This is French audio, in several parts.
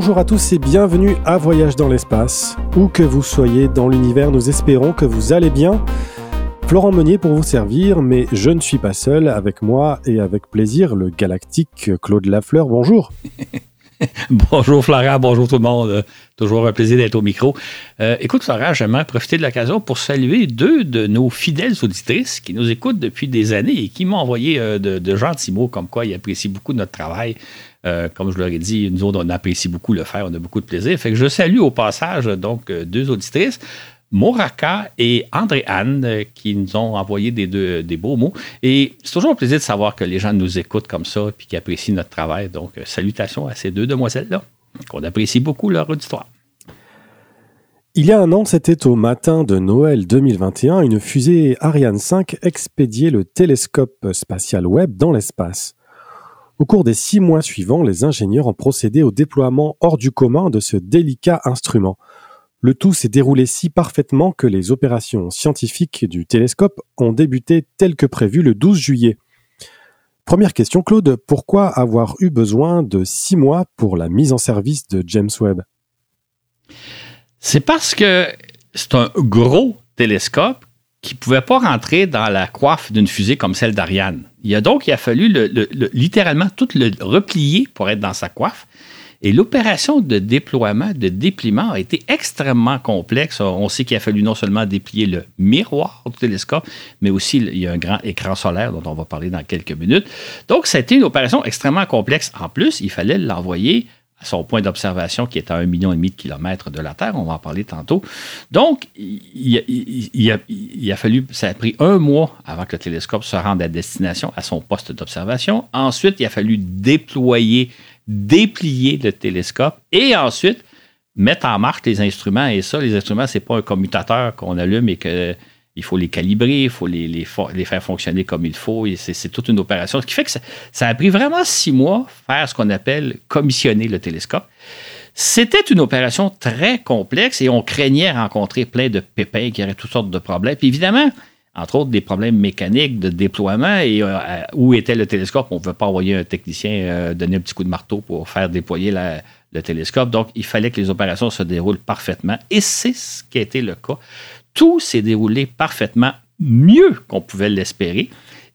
Bonjour à tous et bienvenue à Voyage dans l'espace. Où que vous soyez dans l'univers, nous espérons que vous allez bien. Florent Meunier pour vous servir, mais je ne suis pas seul. Avec moi et avec plaisir, le galactique Claude Lafleur. Bonjour. bonjour Florent, bonjour tout le monde. toujours un plaisir d'être au micro. Euh, écoute Florent, j'aimerais profiter de l'occasion pour saluer deux de nos fidèles auditrices qui nous écoutent depuis des années et qui m'ont envoyé euh, de, de, gentils mots comme quoi ils apprécient beaucoup notre travail. Euh, comme je leur ai dit, nous autres, on apprécie beaucoup le faire, on a beaucoup de plaisir. Fait que je salue au passage donc deux auditrices. Moraka et André-Anne euh, qui nous ont envoyé des, beaux mots. Et c'est toujours un plaisir de savoir que les gens nous écoutent comme ça et qui apprécient notre travail. Donc, euh, salutations à ces deux demoiselles-là, qu'on apprécie beaucoup leur auditoire. Il y a un an, c'était au matin de Noël 2021, une fusée Ariane 5 expédiait le télescope spatial Webb dans l'espace. Au cours des six mois suivants, les ingénieurs ont procédé au déploiement hors du commun de ce délicat instrument. Le tout s'est déroulé si parfaitement que les opérations scientifiques du télescope ont débuté tel que prévu le 12 juillet. Première question, Claude, pourquoi avoir eu besoin de six mois pour la mise en service de James Webb? C'est parce que c'est un gros télescope qui ne pouvait pas rentrer dans la coiffe d'une fusée comme celle d'Ariane. Il a donc fallu littéralement tout le replier pour être dans sa coiffe. Et l'opération de déploiement, de dépliement a été extrêmement complexe. On sait qu'il a fallu non seulement déplier le miroir du télescope, mais aussi il y a un grand écran solaire dont on va parler dans quelques minutes. Donc, c'était une opération extrêmement complexe. En plus, il fallait l'envoyer à son point d'observation qui est à un million et demi de kilomètres de la Terre. On va en parler tantôt. Donc, il, a, fallu, ça a pris un mois avant que le télescope se rende à destination, à son poste d'observation. Ensuite, il a fallu déployer déplier le télescope et ensuite mettre en marche les instruments. Et ça, les instruments, ce n'est pas un commutateur qu'on allume et qu'il faut les calibrer, il faut les, faire fonctionner comme il faut. C'est toute une opération. Ce qui fait que ça, a pris vraiment six mois faire ce qu'on appelle commissionner le télescope. C'était une opération très complexe et on craignait rencontrer plein de pépins qui auraient toutes sortes de problèmes. Puis évidemment, entre autres des problèmes mécaniques de déploiement. Et euh, où était le télescope? On ne pouvait pas envoyer un technicien euh, donner un petit coup de marteau pour faire déployer le télescope. Donc, il fallait que les opérations se déroulent parfaitement. Et c'est ce qui a été le cas. Tout s'est déroulé parfaitement mieux qu'on pouvait l'espérer.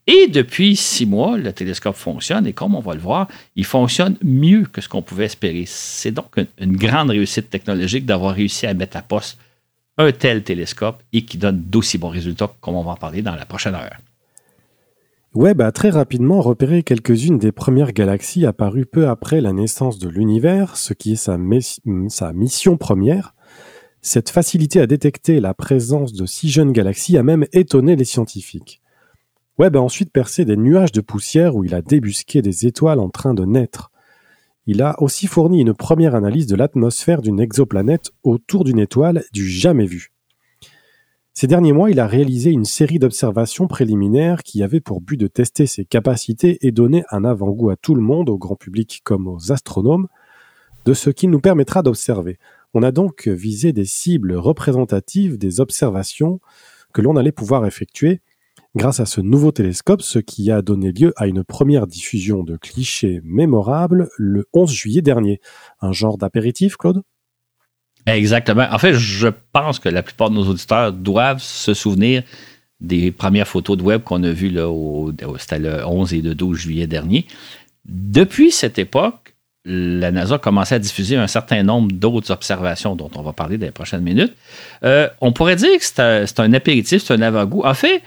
Et depuis six mois, le télescope fonctionne et comme on va le voir, il fonctionne mieux que ce qu'on pouvait espérer. C'est donc une grande réussite technologique d'avoir réussi à mettre à poste un tel télescope et qui donne d'aussi bons résultats, comme on va en parler dans la prochaine heure. Webb a très rapidement repéré quelques-unes des premières galaxies apparues peu après la naissance de l'univers, ce qui est sa, sa, mission première. Cette facilité à détecter la présence de si jeunes galaxies a même étonné les scientifiques. Webb a ensuite percé des nuages de poussière où il a débusqué des étoiles en train de naître. Il a aussi fourni une première analyse de l'atmosphère d'une exoplanète autour d'une étoile du jamais vu. Ces derniers mois, il a réalisé une série d'observations préliminaires qui avaient pour but de tester ses capacités et donner un avant-goût à tout le monde, au grand public comme aux astronomes, de ce qu'il nous permettra d'observer. On a donc visé des cibles représentatives des observations que l'on allait pouvoir effectuer grâce à ce nouveau télescope, ce qui a donné lieu à une première diffusion de clichés mémorables le 11 juillet dernier. Un genre d'apéritif, Claude? Exactement. En fait, je pense que la plupart de nos auditeurs doivent se souvenir des premières photos de web qu'on a vues là, au, c'était le 11 et le 12 juillet dernier. Depuis cette époque, la NASA a commencé à diffuser un certain nombre d'autres observations dont on va parler dans les prochaines minutes. Euh, on pourrait dire que c'est un, apéritif, c'est un avant-goût. En fait,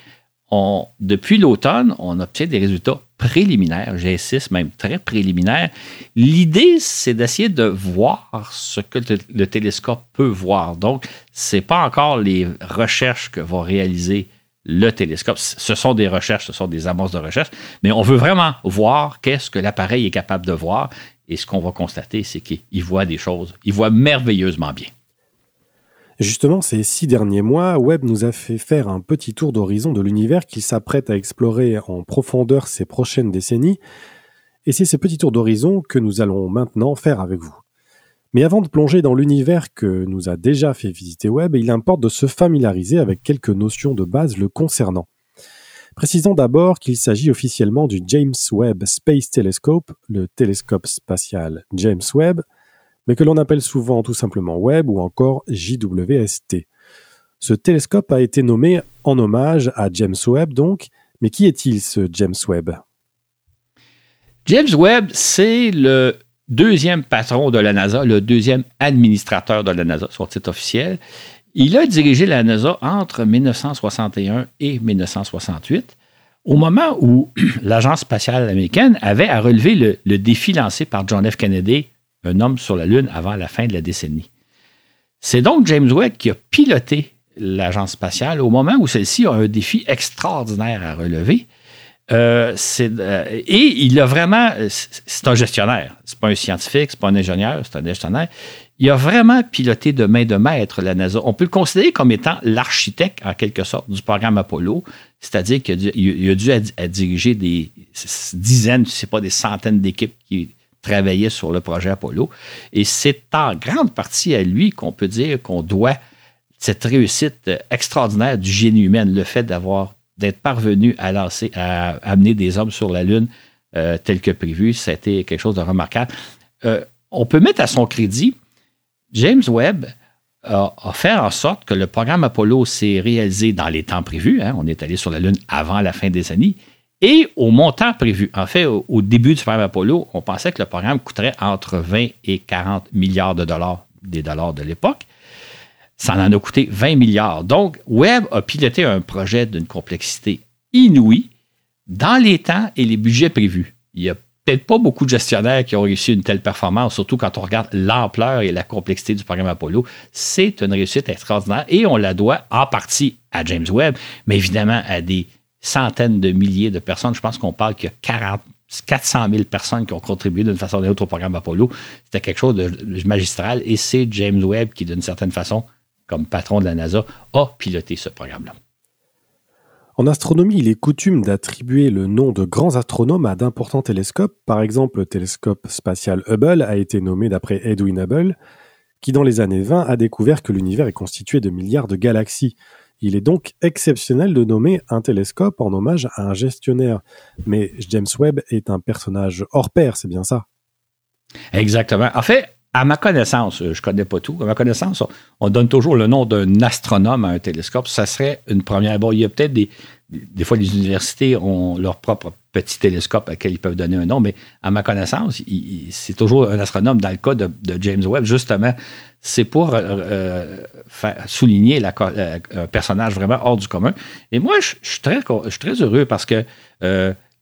depuis l'automne, on obtient des résultats préliminaires, G6 même très préliminaires. L'idée, c'est d'essayer de voir ce que le télescope peut voir. Donc, ce n'est pas encore les recherches que va réaliser le télescope. Ce sont des recherches, ce sont des amorces de recherche, mais on veut vraiment voir qu'est-ce que l'appareil est capable de voir. Et ce qu'on va constater, c'est qu'il voit des choses, il voit merveilleusement bien. Justement, ces six derniers mois, Webb nous a fait faire un petit tour d'horizon de l'univers qu'il s'apprête à explorer en profondeur ces prochaines décennies, et c'est ce petit tour d'horizon que nous allons maintenant faire avec vous. Mais avant de plonger dans l'univers que nous a déjà fait visiter Webb, il importe de se familiariser avec quelques notions de base le concernant. Précisons d'abord qu'il s'agit officiellement du James Webb Space Telescope, le télescope spatial James Webb, mais que l'on appelle souvent tout simplement Webb ou encore JWST. Ce télescope a été nommé en hommage à James Webb donc, mais qui est-il ce James Webb? James Webb, c'est le deuxième patron de la NASA, le deuxième administrateur de la NASA, son titre officiel. Il a dirigé la NASA entre 1961 et 1968, au moment où l'Agence spatiale américaine avait à relever le, défi lancé par John F. Kennedy, un homme sur la Lune avant la fin de la décennie. C'est donc James Webb qui a piloté l'Agence spatiale au moment où celle-ci a un défi extraordinaire à relever. Euh, euh, et il a vraiment, c'est un gestionnaire, c'est pas un scientifique, c'est pas un ingénieur, c'est un gestionnaire. Il a vraiment piloté de main de maître la NASA. On peut le considérer comme étant l'architecte, en quelque sorte, du programme Apollo, c'est-à-dire qu'il a dû, diriger des dizaines, si c'est pas des centaines d'équipes qui travaillaient sur le projet Apollo. Et c'est en grande partie à lui qu'on peut dire qu'on doit cette réussite extraordinaire du génie humain, le fait d'avoir d'être parvenu à lancer, à amener des hommes sur la Lune euh, tel que prévu, ça a été quelque chose de remarquable. Euh, on peut mettre à son crédit, James Webb a, fait en sorte que le programme Apollo s'est réalisé dans les temps prévus. Hein. on est allé sur la Lune avant la fin des années et au montant prévu. En fait, au, début du programme Apollo, on pensait que le programme coûterait entre 20 et 40 milliards de dollars, des dollars de l'époque. Ça en a coûté 20 milliards. Donc, Webb a piloté un projet d'une complexité inouïe dans les temps et les budgets prévus. Il a peut-être pas beaucoup de gestionnaires qui ont réussi une telle performance, surtout quand on regarde l'ampleur et la complexité du programme Apollo. C'est une réussite extraordinaire et on la doit en partie à James Webb, mais évidemment à des centaines de milliers de personnes. Je pense qu'on parle qu'il y a 40 400 000 personnes qui ont contribué d'une façon ou d'une autre au programme Apollo. C'était quelque chose de magistral et c'est James Webb qui, d'une certaine façon, comme patron de la NASA, a piloté ce programme-là. En astronomie, il est coutume d'attribuer le nom de grands astronomes à d'importants télescopes. Par exemple, le télescope spatial Hubble a été nommé d'après Edwin Hubble, qui dans les années 20 a découvert que l'univers est constitué de milliards de galaxies. Il est donc exceptionnel de nommer un télescope en hommage à un gestionnaire. Mais James Webb est un personnage hors pair, c'est bien ça? Exactement. En fait, à ma connaissance, je ne connais pas tout, à ma connaissance, on, donne toujours le nom d'un astronome à un télescope. Ça serait une première. Bon, il y a peut-être des. Des fois, les universités ont leur propre petit télescope à quel ils peuvent donner un nom, mais à ma connaissance, c'est toujours un astronome. Dans le cas de, James Webb, justement, c'est pour euh, euh, souligner euh, un personnage vraiment hors du commun. Et moi, je suis très heureux parce que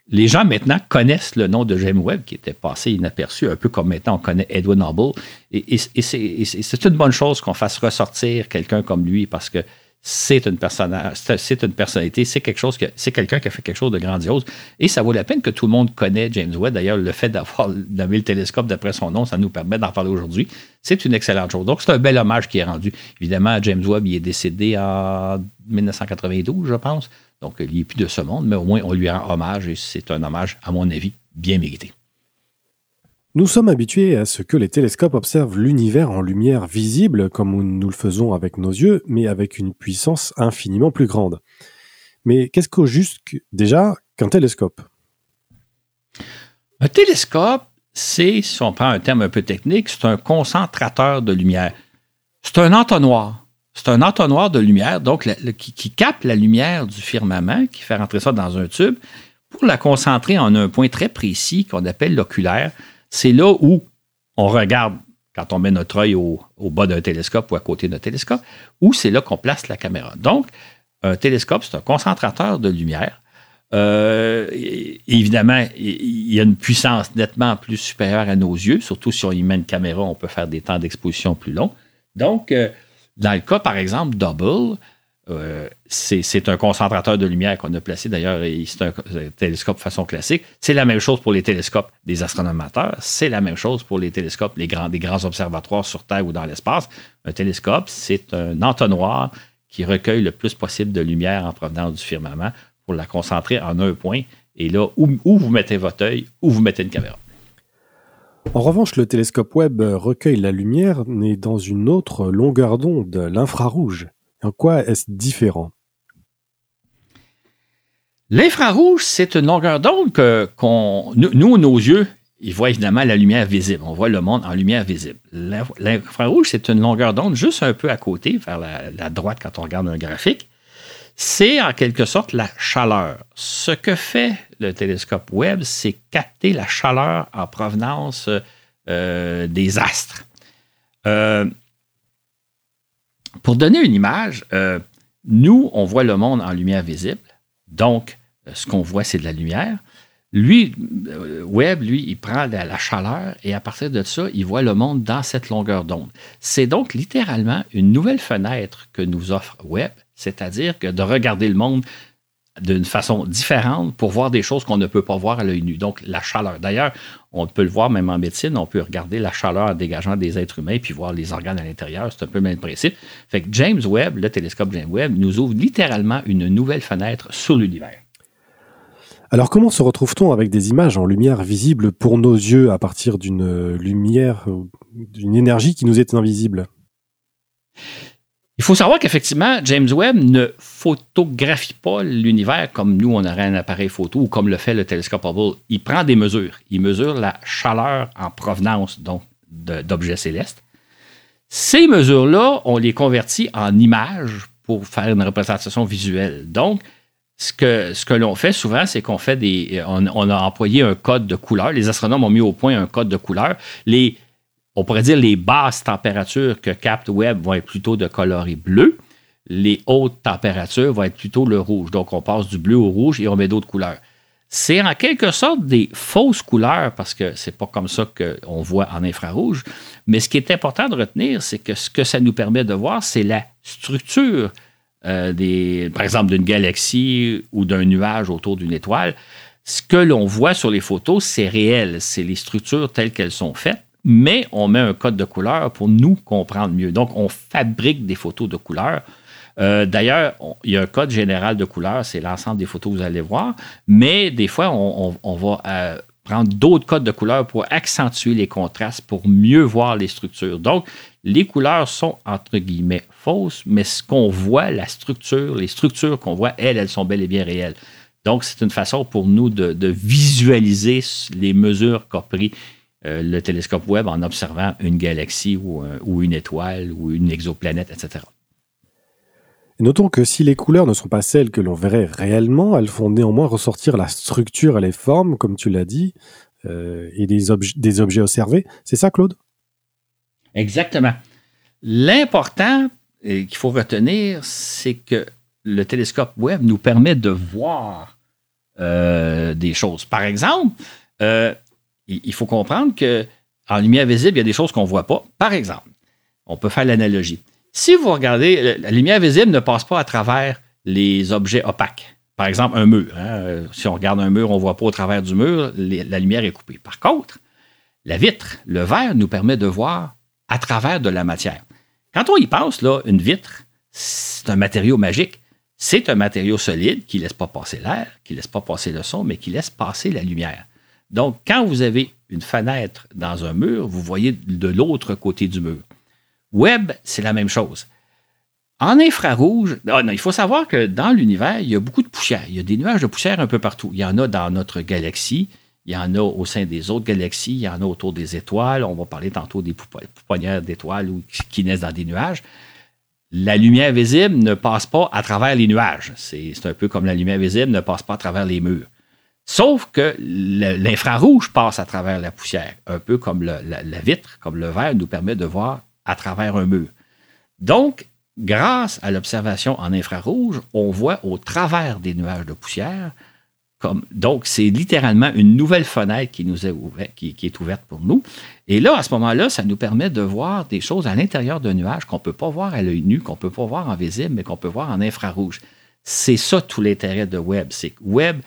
les gens maintenant connaissent le nom de James Webb qui était passé inaperçu, un peu comme maintenant on connaît Edwin Hubble. Et, c'est une bonne chose qu'on fasse ressortir quelqu'un comme lui parce que c'est une personnalité, c'est quelque chose que c'est quelqu'un qui a fait quelque chose de grandiose et ça vaut la peine que tout le monde connaisse James Webb. D'ailleurs, le fait d'avoir nommé le télescope d'après son nom, ça nous permet d'en parler aujourd'hui. C'est une excellente chose. Donc, c'est un bel hommage qui est rendu. Évidemment, James Webb, il est décédé en 1992, je pense. Donc, il n'est plus de ce monde, mais au moins, on lui rend hommage et c'est un hommage, à mon avis, bien mérité. Nous sommes habitués à ce que les télescopes observent l'univers en lumière visible, comme nous le faisons avec nos yeux, mais avec une puissance infiniment plus grande. Mais qu'est-ce qu'au juste déjà qu'un télescope? Un télescope, c'est, si on prend un terme un peu technique, c'est un concentrateur de lumière. C'est un entonnoir. C'est un entonnoir de lumière, donc qui, capte la lumière du firmament, qui fait rentrer ça dans un tube, pour la concentrer en un point très précis qu'on appelle l'oculaire. C'est là où on regarde quand on met notre œil au, bas d'un télescope ou à côté d'un télescope, où c'est là qu'on place la caméra. Donc, un télescope, c'est un concentrateur de lumière. Euh, évidemment, il y a une puissance nettement plus supérieure à nos yeux, surtout si on y met une caméra, on peut faire des temps d'exposition plus longs. Donc, euh, dans le cas, par exemple, Double, euh, c'est un concentrateur de lumière qu'on a placé d'ailleurs, c'est un, télescope façon classique. C'est la même chose pour les télescopes des astronomes amateurs, c'est la même chose pour les télescopes, des grands observatoires sur Terre ou dans l'espace. Un télescope, c'est un entonnoir qui recueille le plus possible de lumière en provenance du firmament pour la concentrer en un point. Et là, où vous mettez votre œil, où vous mettez une caméra. En revanche, le télescope Webb recueille la lumière, mais dans une autre longueur d'onde, l'infrarouge. En quoi est-ce différent? L'infrarouge, c'est une longueur d'onde que nous, nos yeux, il voit évidemment la lumière visible. On voit le monde en lumière visible. L'infrarouge, c'est une longueur d'onde juste un peu à côté, vers la, droite quand on regarde un graphique. C'est en quelque sorte la chaleur. Ce que fait le télescope Webb, c'est capter la chaleur en provenance euh, des astres. Euh, pour donner une image, euh, nous, on voit le monde en lumière visible. Donc, ce qu'on voit, c'est de la lumière. Lui, Webb, lui, il prend la, la, chaleur et à partir de ça, il voit le monde dans cette longueur d'onde. C'est donc littéralement une nouvelle fenêtre que nous offre Webb, c'est-à-dire que de regarder le monde d'une façon différente pour voir des choses qu'on ne peut pas voir à l'œil nu. Donc, la chaleur. D'ailleurs, on peut le voir même en médecine, on peut regarder la chaleur dégageant des êtres humains puis voir les organes à l'intérieur. C'est un peu le même principe. Fait que James Webb, le télescope James Webb, nous ouvre littéralement une nouvelle fenêtre sur l'univers. Alors comment se retrouve-t-on avec des images en lumière visible pour nos yeux à partir d'une lumière, d'une énergie qui nous est invisible? Il faut savoir qu'effectivement, James Webb ne photographie pas l'univers comme nous, on aurait un appareil photo ou comme le fait le télescope Hubble. Il prend des mesures. Il mesure la chaleur en provenance d'objets célestes. Ces mesures-là, on les convertit en images pour faire une représentation visuelle. Donc, ce que, l'on fait souvent, c'est qu'on fait des. On, a employé un code de couleur. Les astronomes ont mis au point un code de couleur. Les, on pourrait dire les basses températures que capte Webb vont être plutôt de coloris bleu. Les hautes températures vont être plutôt le rouge. Donc, on passe du bleu au rouge et on met d'autres couleurs. C'est en quelque sorte des fausses couleurs parce que c'est pas comme ça qu'on voit en infrarouge. Mais ce qui est important de retenir, c'est que ce que ça nous permet de voir, c'est la structure euh, des, par exemple, d'une galaxie ou d'un nuage autour d'une étoile, ce que l'on voit sur les photos, c'est réel, c'est les structures telles qu'elles sont faites, mais on met un code de couleur pour nous comprendre mieux. Donc, on fabrique des photos de couleur. Euh, d'ailleurs, il y a un code général de couleur, c'est l'ensemble des photos que vous allez voir, mais des fois, on, va euh, prendre d'autres codes de couleur pour accentuer les contrastes, pour mieux voir les structures. Donc, les couleurs sont entre guillemets fausses, mais ce qu'on voit, la structure, les structures qu'on voit, elles, elles sont bel et bien réelles. Donc, c'est une façon pour nous de, visualiser les mesures qu'a pris euh, le télescope Webb en observant une galaxie ou, ou une étoile ou une exoplanète, etc. notons que si les couleurs ne sont pas celles que l'on verrait réellement, elles font néanmoins ressortir la structure et les formes, comme tu l'as dit, euh, et des, des objets observés. C'est ça, Claude? Exactement. L'important qu'il faut retenir, c'est que le télescope Webb nous permet de voir euh, des choses. Par exemple, euh, il faut comprendre que en lumière visible, il y a des choses qu'on ne voit pas. Par exemple, on peut faire l'analogie. Si vous regardez, la lumière visible ne passe pas à travers les objets opaques. Par exemple, un mur. Hein. Si on regarde un mur, on ne voit pas au travers du mur, la lumière est coupée. Par contre, la vitre, le verre, nous permet de voir à travers de la matière. Quand on y pense, là, une vitre, c'est un matériau magique. C'est un matériau solide qui ne laisse pas passer l'air, qui ne laisse pas passer le son, mais qui laisse passer la lumière. Donc, quand vous avez une fenêtre dans un mur, vous voyez de l'autre côté du mur. Web, c'est la même chose. En infrarouge, ah il faut savoir que dans l'univers, il y a beaucoup de poussière. Il y a des nuages de poussière un peu partout. Il y en a dans notre galaxie, il y en a au sein des autres galaxies, il y en a autour des étoiles. On va parler tantôt des pouponnières d'étoiles qui naissent dans des nuages. La lumière visible ne passe pas à travers les nuages. C'est un peu comme la lumière visible ne passe pas à travers les murs. Sauf que l'infrarouge passe à travers la poussière, un peu comme la, vitre, comme le verre nous permet de voir à travers un mur. Donc, grâce à l'observation en infrarouge, on voit au travers des nuages de poussière donc, c'est littéralement une nouvelle fenêtre qui, nous est ouverte, qui, est ouverte pour nous. Et là, à ce moment-là, ça nous permet de voir des choses à l'intérieur d'un nuage qu'on ne peut pas voir à l'œil nu, qu'on ne peut pas voir en visible, mais qu'on peut voir en infrarouge. C'est ça tout l'intérêt de Webb. C'est que Webb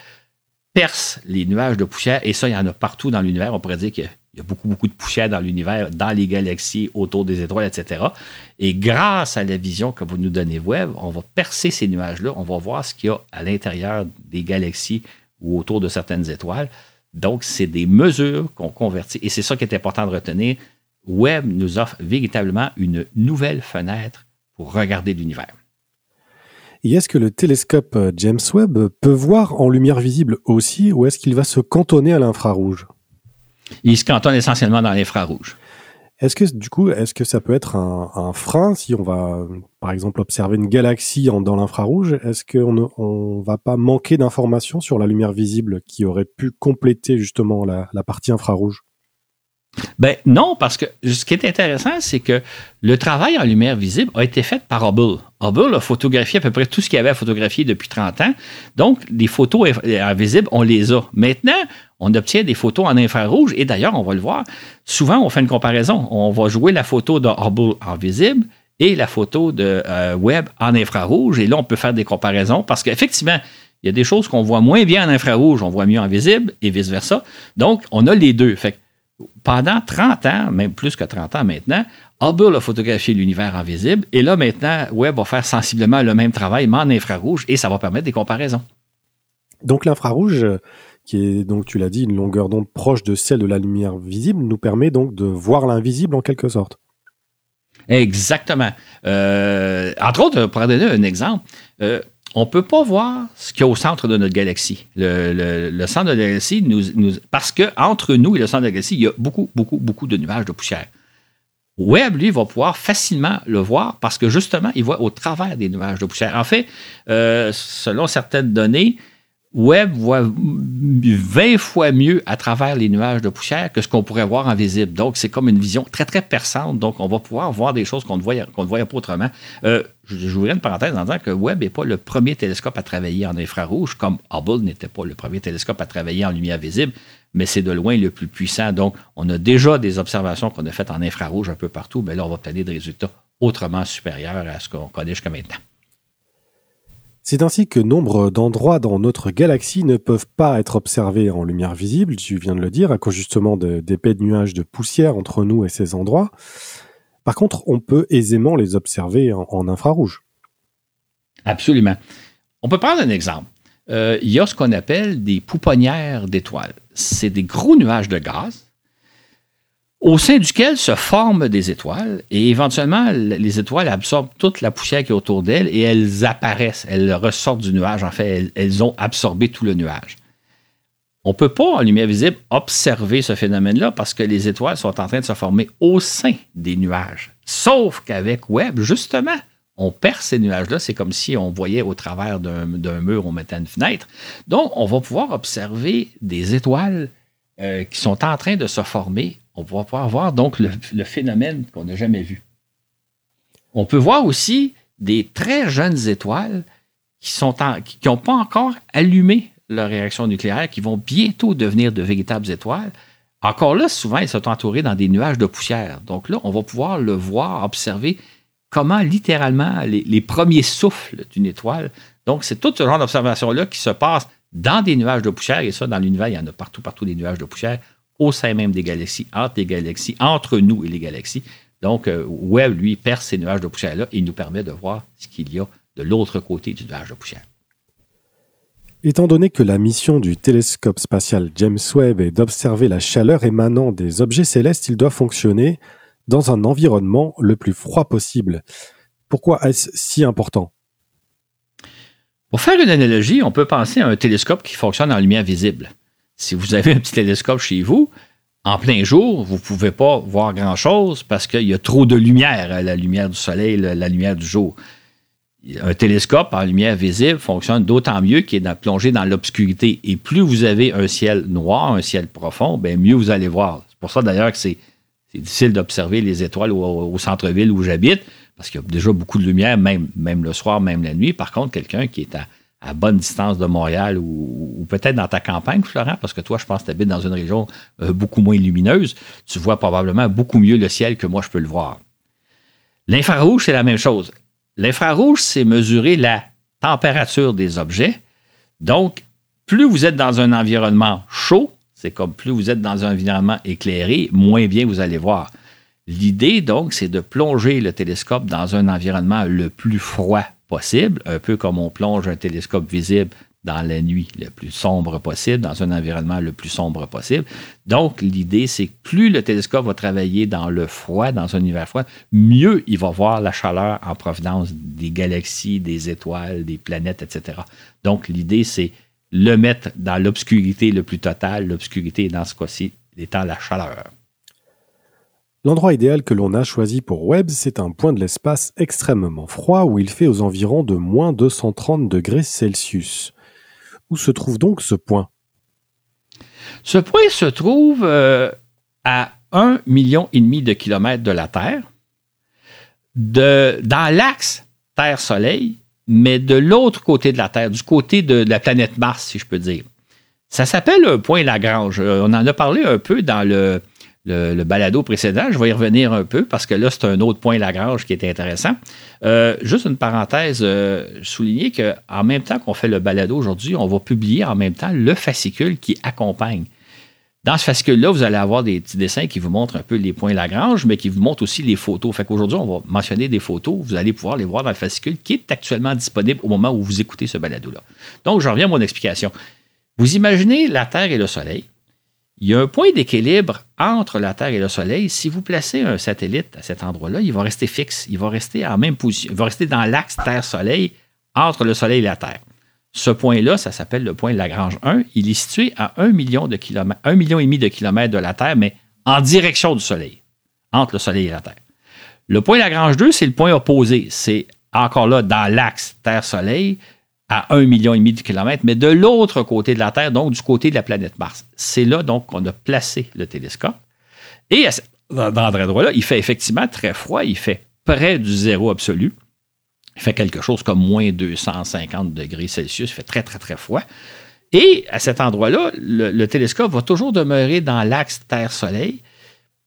perce les nuages de poussière, et ça, il y en a partout dans l'univers. On pourrait dire qu'il y a beaucoup, beaucoup de poussière dans l'univers, dans les galaxies, autour des étoiles, etc. Et grâce à la vision que vous nous donnez Webb, on va percer ces nuages-là, on va voir ce qu'il y a à l'intérieur des galaxies ou autour de certaines étoiles. Donc, c'est des mesures qu'on convertit. Et c'est ça qui est important de retenir. Webb nous offre véritablement une nouvelle fenêtre pour regarder l'univers. Et est-ce que le télescope euh, James Webb peut voir en lumière visible aussi ou est-ce qu'il va se cantonner à l'infrarouge? Il se cantonne essentiellement dans l'infrarouge. Est-ce que du coup, est-ce que ça peut être un, frein si on va, par exemple, observer une galaxie dans l'infrarouge? Est-ce qu'on ne va pas manquer d'informations sur la lumière visible qui aurait pu compléter justement la, la partie infrarouge? Ben non, parce que ce qui est intéressant, c'est que le travail en lumière visible a été fait par Hubble. Hubble a photographié à peu près tout ce qu'il y avait à photographier depuis 30 ans. Donc, les photos invisibles, on les a. Maintenant, on obtient des photos en infrarouge et d'ailleurs, on va le voir, souvent on fait une comparaison. On va jouer la photo de Hubble en visible et la photo de euh, Webb en infrarouge et là, on peut faire des comparaisons parce qu'effectivement, il y a des choses qu'on voit moins bien en infrarouge, on voit mieux en visible et vice-versa. Donc, on a les deux. Fait pendant 30 ans, même plus que 30 ans maintenant, Hubble a photographié l'univers invisible et là maintenant, Webb va faire sensiblement le même travail, mais en infrarouge, et ça va permettre des comparaisons. Donc l'infrarouge, qui est donc tu l'as dit, une longueur d'onde proche de celle de la lumière visible, nous permet donc de voir l'invisible en quelque sorte. Exactement. Euh, entre autres, pour donner un exemple, euh, on ne peut pas voir ce qu'il y a au centre de notre galaxie. Le, centre de la galaxie, nous, parce qu'entre nous et le centre de la galaxie, il y a beaucoup, beaucoup, beaucoup de nuages de poussière. Webb, lui, va pouvoir facilement le voir parce que justement, il voit au travers des nuages de poussière. En fait, euh, selon certaines données, Webb voit 20 fois mieux à travers les nuages de poussière que ce qu'on pourrait voir en visible. Donc, c'est comme une vision très, très perçante. Donc, on va pouvoir voir des choses qu'on ne voyait, voyait pas autrement. Euh, J'ouvrirai une parenthèse en disant que Webb n'est pas le premier télescope à travailler en infrarouge, comme Hubble n'était pas le premier télescope à travailler en lumière visible, mais c'est de loin le plus puissant. Donc, on a déjà des observations qu'on a faites en infrarouge un peu partout, mais là, on va obtenir des résultats autrement supérieurs à ce qu'on connaît jusqu'à maintenant. C'est ainsi que nombre d'endroits dans notre galaxie ne peuvent pas être observés en lumière visible, tu viens de le dire, à cause justement d'épais nuages de poussière entre nous et ces endroits. Par contre, on peut aisément les observer en, infrarouge. Absolument. On peut prendre un exemple. Euh, il y a ce qu'on appelle des pouponnières d'étoiles. C'est des gros nuages de gaz au sein duquel se forment des étoiles et éventuellement les étoiles absorbent toute la poussière qui est autour d'elles et elles apparaissent, elles ressortent du nuage. En fait, elles, ont absorbé tout le nuage. On ne peut pas, en lumière visible, observer ce phénomène-là parce que les étoiles sont en train de se former au sein des nuages. Sauf qu'avec Webb, justement, on perce ces nuages-là. C'est comme si on voyait au travers d'un mur, on mettait une fenêtre. Donc, on va pouvoir observer des étoiles euh, qui sont en train de se former on va pouvoir voir donc le, phénomène qu'on n'a jamais vu. On peut voir aussi des très jeunes étoiles qui n'ont pas encore allumé leur réaction nucléaire, qui vont bientôt devenir de véritables étoiles. Encore là, souvent, elles sont entourées dans des nuages de poussière. Donc là, on va pouvoir le voir, observer comment littéralement les, les premiers souffles d'une étoile. Donc, c'est tout ce genre d'observation-là qui se passe dans des nuages de poussière. Et ça, dans l'univers, il y en a partout, partout des nuages de poussière au sein même des galaxies, entre les galaxies, entre nous et les galaxies. Donc, euh, Webb, lui, perce ces nuages de poussière-là et il nous permet de voir ce qu'il y a de l'autre côté du nuage de poussière. Étant donné que la mission du télescope spatial James Webb est d'observer la chaleur émanant des objets célestes, il doit fonctionner dans un environnement le plus froid possible. Pourquoi est-ce si important? Pour faire une analogie, on peut penser à un télescope qui fonctionne en lumière visible si vous avez un petit télescope chez vous, en plein jour, vous ne pouvez pas voir grand-chose parce qu'il y a trop de lumière, la lumière du soleil, la lumière du jour. Un télescope en lumière visible fonctionne d'autant mieux qu'il est plongé dans l'obscurité. Et plus vous avez un ciel noir, un ciel profond, bien mieux vous allez voir. C'est pour ça d'ailleurs que c'est difficile d'observer les étoiles au, centre-ville où j'habite, parce qu'il y a déjà beaucoup de lumière, même, même le soir, même la nuit. Par contre, quelqu'un qui est à à bonne distance de Montréal ou, peut-être dans ta campagne, Florent, parce que toi, je pense que tu habites dans une région euh, beaucoup moins lumineuse, tu vois probablement beaucoup mieux le ciel que moi, je peux le voir. L'infrarouge, c'est la même chose. L'infrarouge, c'est mesurer la température des objets. Donc, plus vous êtes dans un environnement chaud, c'est comme plus vous êtes dans un environnement éclairé, moins bien vous allez voir. L'idée, donc, c'est de plonger le télescope dans un environnement le plus froid possible, un peu comme on plonge un télescope visible dans la nuit le plus sombre possible, dans un environnement le plus sombre possible. Donc, l'idée, c'est que plus le télescope va travailler dans le froid, dans un univers froid, mieux il va voir la chaleur en provenance des galaxies, des étoiles, des planètes, etc. Donc, l'idée, c'est le mettre dans l'obscurité le plus totale. L'obscurité, dans ce cas-ci, étant la chaleur. L'endroit idéal que l'on a choisi pour Webb, c'est un point de l'espace extrêmement froid où il fait aux environs de moins 230 degrés Celsius. Où se trouve donc ce point? Ce point se trouve euh, à 1,5 million et demi de kilomètres de la Terre, dans l'axe Terre-Soleil, mais de l'autre côté de la Terre, du côté de, la planète Mars, si je peux dire. Ça s'appelle un point Lagrange. Euh, on en a parlé un peu dans le, le, balado précédent. Je vais y revenir un peu parce que là, c'est un autre point Lagrange qui est intéressant. Euh, juste une parenthèse, euh, souligner qu'en même temps qu'on fait le balado aujourd'hui, on va publier en même temps le fascicule qui accompagne. Dans ce fascicule-là, vous allez avoir des petits dessins qui vous montrent un peu les points Lagrange, mais qui vous montrent aussi les photos. Fait qu'aujourd'hui, on va mentionner des photos. Vous allez pouvoir les voir dans le fascicule qui est actuellement disponible au moment où vous écoutez ce balado-là. Donc, je reviens à mon explication. Vous imaginez la Terre et le Soleil. Il y a un point d'équilibre entre la Terre et le Soleil. Si vous placez un satellite à cet endroit-là, il va rester fixe. Il va rester en même position. Il va rester dans l'axe Terre-Soleil entre le Soleil et la Terre. Ce point-là, ça s'appelle le point Lagrange 1. Il est situé à 1 million, de kilomètres, 1 million et demi de kilomètres de la Terre, mais en direction du Soleil, entre le Soleil et la Terre. Le point Lagrange 2, c'est le point opposé. C'est encore là dans l'axe Terre-Soleil, à 1 million de kilomètres, mais de l'autre côté de la Terre, donc du côté de la planète Mars. C'est là donc qu'on a placé le télescope. Et dans, cet endroit-là, il fait effectivement très froid, il fait près du zéro absolu. Il fait quelque chose comme moins 250 degrés Celsius, il fait très, très, très froid. Et à cet endroit-là, le télescope va toujours demeurer dans l'axe Terre-Soleil.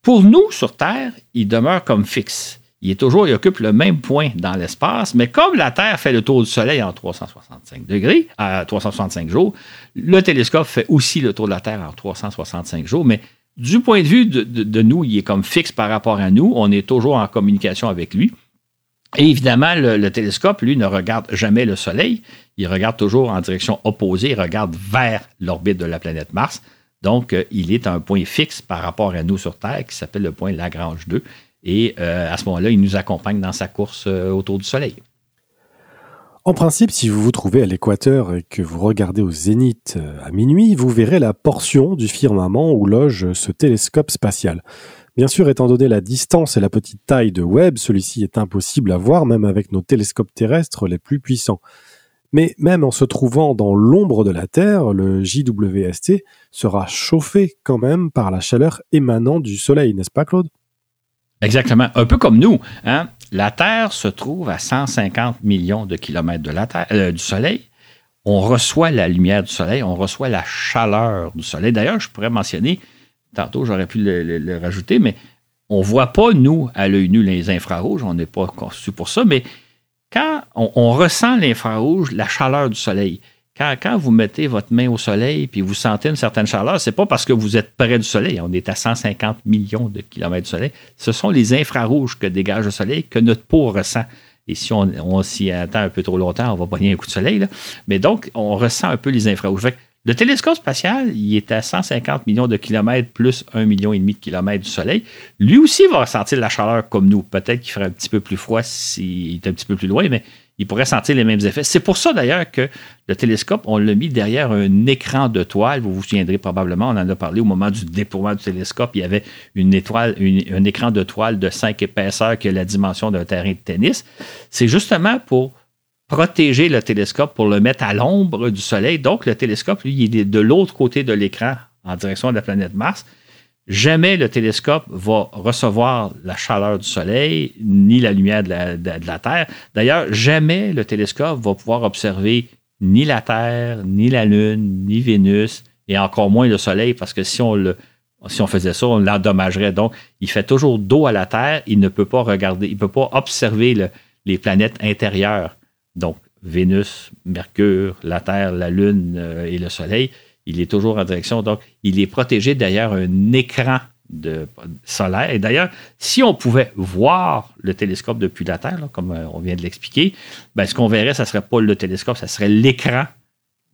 Pour nous, sur Terre, il demeure comme fixe il est toujours, il occupe le même point dans l'espace, mais comme la Terre fait le tour du Soleil en 365 degrés, à 365 jours, le télescope fait aussi le tour de la Terre en 365 jours, mais du point de vue de, nous, il est comme fixe par rapport à nous, on est toujours en communication avec lui. Et évidemment, le, télescope, lui, ne regarde jamais le Soleil, il regarde toujours en direction opposée, il regarde vers l'orbite de la planète Mars. Donc, euh, il est un point fixe par rapport à nous sur Terre qui s'appelle le point Lagrange 2 et euh, à ce moment-là, il nous accompagne dans sa course euh, autour du Soleil. En principe, si vous vous trouvez à l'équateur et que vous regardez au zénith euh, à minuit, vous verrez la portion du firmament où loge ce télescope spatial. Bien sûr, étant donné la distance et la petite taille de Webb, celui-ci est impossible à voir même avec nos télescopes terrestres les plus puissants. Mais même en se trouvant dans l'ombre de la Terre, le JWST sera chauffé quand même par la chaleur émanant du Soleil, n'est-ce pas Claude? Exactement. Un peu comme nous. Hein? La Terre se trouve à 150 millions de kilomètres euh, du Soleil. On reçoit la lumière du Soleil, on reçoit la chaleur du Soleil. D'ailleurs, je pourrais mentionner, tantôt j'aurais pu le, rajouter, mais on ne voit pas, nous, à l'œil nu, les infrarouges. On n'est pas conçu pour ça, mais quand on ressent l'infrarouge, la chaleur du Soleil, quand, vous mettez votre main au soleil puis vous sentez une certaine chaleur, c'est pas parce que vous êtes près du soleil. On est à 150 millions de kilomètres du soleil. Ce sont les infrarouges que dégage le soleil que notre peau ressent. Et si on, s'y attend un peu trop longtemps, on va pogner un coup de soleil. Mais donc, on ressent un peu les infrarouges. le télescope spatial, il est à 150 millions de kilomètres plus 1 million et demi de kilomètres du Soleil. Lui aussi va ressentir la chaleur comme nous. Peut-être qu'il ferait un petit peu plus froid s'il est un petit peu plus loin, mais il pourrait sentir les mêmes effets. C'est pour ça d'ailleurs que le télescope, on l'a mis derrière un écran de toile. Vous vous souviendrez probablement, on en a parlé au moment du déploiement du télescope. Il y avait un écran de toile de 5 épaisseurs qui a la dimension d'un terrain de tennis. C'est justement pour protéger le télescope, pour le mettre à l'ombre du Soleil. Donc, le télescope, lui, il est de l'autre côté de l'écran en direction de la planète Mars. Jamais le télescope va recevoir la chaleur du Soleil ni la lumière de la, Terre. D'ailleurs, jamais le télescope va pouvoir observer ni la Terre, ni la Lune, ni Vénus, et encore moins le Soleil, parce que si on, faisait ça, on l'endommagerait. Donc, il fait toujours dos à la Terre. Il ne peut pas regarder, il ne peut pas observer les planètes intérieures. Donc, Vénus, Mercure, la Terre, la Lune euh, et le Soleil il est toujours en direction. Donc, il est protégé derrière un écran de solaire. Et d'ailleurs, si on pouvait voir le télescope depuis la Terre, comme euh, on vient de l'expliquer, ben, ce qu'on verrait, ce ne serait pas le télescope, ce serait l'écran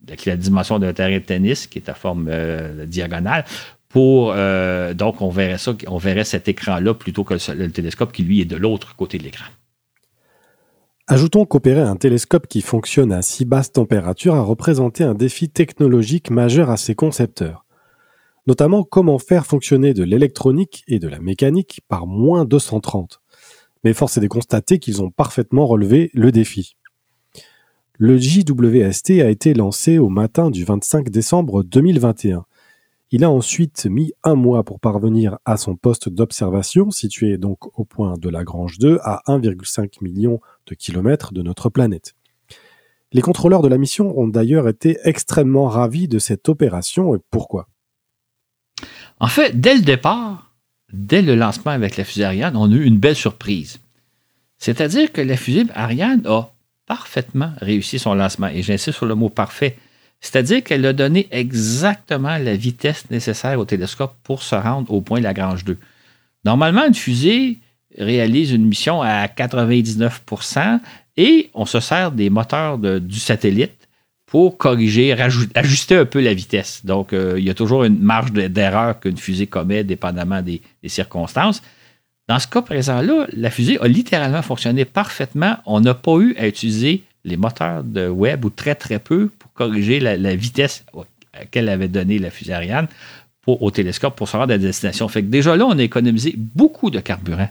avec la dimension d'un terrain de tennis qui est à forme euh, diagonale. Pour, euh, donc, on verrait ça, on verrait cet écran-là plutôt que le télescope qui, lui, est de l'autre côté de l'écran. Ajoutons qu'opérer un télescope qui fonctionne à si basse température a représenté un défi technologique majeur à ses concepteurs. notamment comment faire fonctionner de l'électronique et de la mécanique par moins 230. Mais force est de constater qu'ils ont parfaitement relevé le défi. Le JWST a été lancé au matin du 25 décembre 2021. Il a ensuite mis un mois pour parvenir à son poste d'observation, situé donc au point de Lagrange 2 à 1,5 million de kilomètres de notre planète. Les contrôleurs de la mission ont d'ailleurs été extrêmement ravis de cette opération et pourquoi? En fait, dès le départ, dès le lancement avec la fusée Ariane, on a eu une belle surprise. C'est-à-dire que la fusée Ariane a parfaitement réussi son lancement, et j'insiste sur le mot parfait. C'est-à-dire qu'elle a donné exactement la vitesse nécessaire au télescope pour se rendre au point Lagrange 2. Normalement, une fusée réalise une mission à 99% et on se sert des moteurs du satellite pour corriger, ajuster un peu la vitesse. Donc, euh, il y a toujours une marge d'erreur qu'une fusée commet, dépendamment des, circonstances. Dans ce cas présent-là, la fusée a littéralement fonctionné parfaitement. On n'a pas eu à utiliser les moteurs de web ou très, très peu corriger la, vitesse qu'elle avait donnée la fusée Ariane au télescope pour se rendre à destination. Fait que déjà là, on a économisé beaucoup de carburant.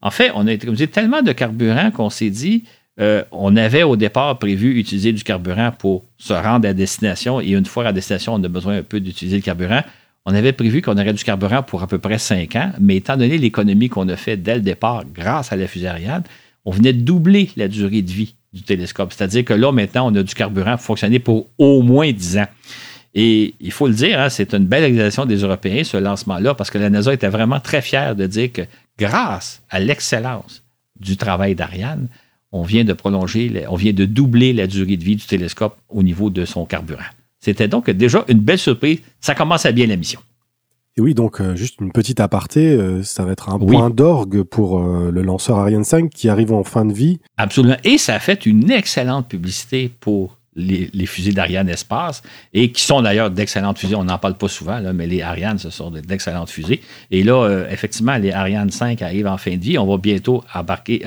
En fait, on a économisé tellement de carburant qu'on s'est dit, euh, on avait au départ prévu utiliser du carburant pour se rendre à destination et une fois à destination, on a besoin un peu d'utiliser le carburant. On avait prévu qu'on aurait du carburant pour à peu près cinq ans, mais étant donné l'économie qu'on a fait dès le départ grâce à la fusée Ariane, on venait de doubler la durée de vie du télescope. C'est-à-dire que là, maintenant, on a du carburant pour fonctionner pour au moins 10 ans. Et il faut le dire, hein, c'est une belle réalisation des Européens, ce lancement-là, parce que la NASA était vraiment très fière de dire que grâce à l'excellence du travail d'Ariane, on vient de prolonger, on vient de doubler la durée de vie du télescope au niveau de son carburant. C'était donc déjà une belle surprise. Ça commence à bien la mission. Et oui, donc euh, juste une petite aparté, euh, ça va être un point d'orgue pour euh, le lanceur Ariane 5 qui arrive en fin de vie. Absolument. Et ça a fait une excellente publicité pour les, fusées d'Ariane Espace, et qui sont d'ailleurs d'excellentes fusées. On n'en parle pas souvent, mais les Ariane, ce sont d'excellentes fusées. Et là, effectivement, les Ariane 5 arrivent en fin de vie. On va bientôt embarquer,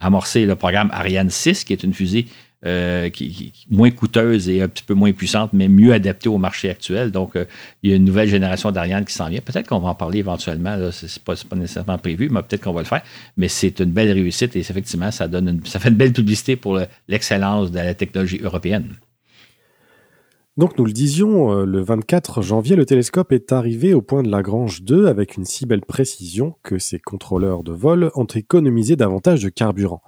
amorcer le programme Ariane 6, qui est une fusée euh, qui, moins coûteuse et un petit peu moins puissante, mais mieux adaptée au marché actuel. Donc, euh, il y a une nouvelle génération d'Ariane qui s'en vient. Peut-être qu'on va en parler éventuellement. Ce n'est pas, nécessairement prévu, mais peut-être qu'on va le faire. Mais c'est une belle réussite et effectivement, ça, donne ça fait une belle publicité pour l'excellence de la technologie européenne. Donc nous le disions, euh, le 24 janvier, le télescope est arrivé au point de Lagrange 2 avec une si belle précision que ses contrôleurs de vol ont économisé davantage de carburant.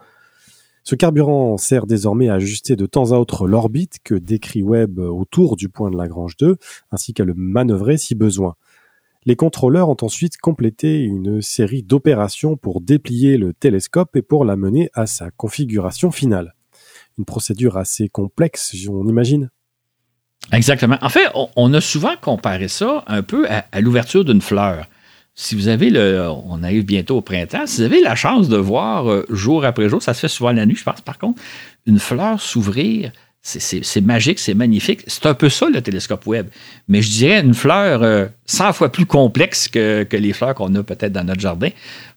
Ce carburant sert désormais à ajuster de temps à autre l'orbite que décrit Webb autour du point de Lagrange 2, ainsi qu'à le manœuvrer si besoin. Les contrôleurs ont ensuite complété une série d'opérations pour déplier le télescope et pour l'amener à sa configuration finale. Une procédure assez complexe, on imagine. Exactement. En fait, on, a souvent comparé ça un peu à l'ouverture d'une fleur si vous avez le. On arrive bientôt au printemps. Si vous avez la chance de voir euh, jour après jour, ça se fait souvent la nuit, je pense, par contre, une fleur s'ouvrir. C'est magique, c'est magnifique. C'est un peu ça le télescope web. Mais je dirais une fleur 100 euh, fois plus complexe que, les fleurs qu'on a peut-être dans notre jardin.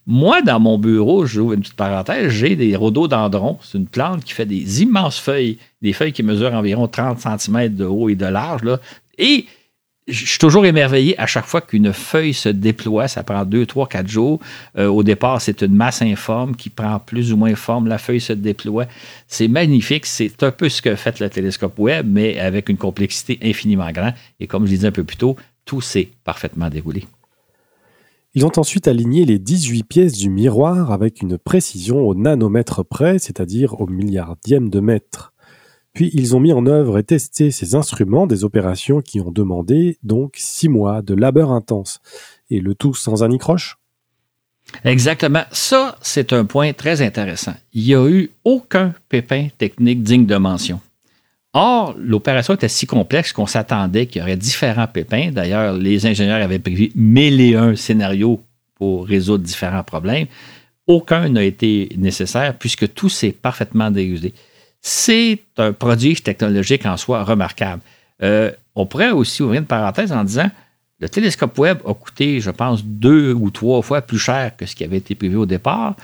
Moi, dans mon bureau, j'ouvre une petite parenthèse, j'ai des rhododendrons. C'est une plante qui fait des immenses feuilles, des feuilles qui mesurent environ 30 cm de haut et de large. Là. Et je suis toujours émerveillé à chaque fois qu'une feuille se déploie. Ça prend deux, trois, quatre jours. Euh, au départ, c'est une masse informe qui prend plus ou moins forme. La feuille se déploie. C'est magnifique. C'est un peu ce que fait le télescope Webb, mais avec une complexité infiniment grande. Et comme je disais un peu plus tôt, tout s'est parfaitement déroulé. Ils ont ensuite aligné les 18 pièces du miroir avec une précision au nanomètre près, c'est-à-dire au milliardième de mètre. Puis ils ont mis en œuvre et testé ces instruments, des opérations qui ont demandé donc six mois de labeur intense. Et le tout sans anicroche Exactement. Ça, c'est un point très intéressant. Il n'y a eu aucun pépin technique digne de mention. Or, l'opération était si complexe qu'on s'attendait qu'il y aurait différents pépins. D'ailleurs, les ingénieurs avaient prévu mille et un scénarios pour résoudre différents problèmes. Aucun n'a été nécessaire puisque tout s'est parfaitement dégusé c'est un prodige technologique en soi remarquable. Euh, on pourrait aussi ouvrir une parenthèse en disant le télescope Webb a coûté, je pense, deux ou trois fois plus cher que ce qui avait été prévu au départ.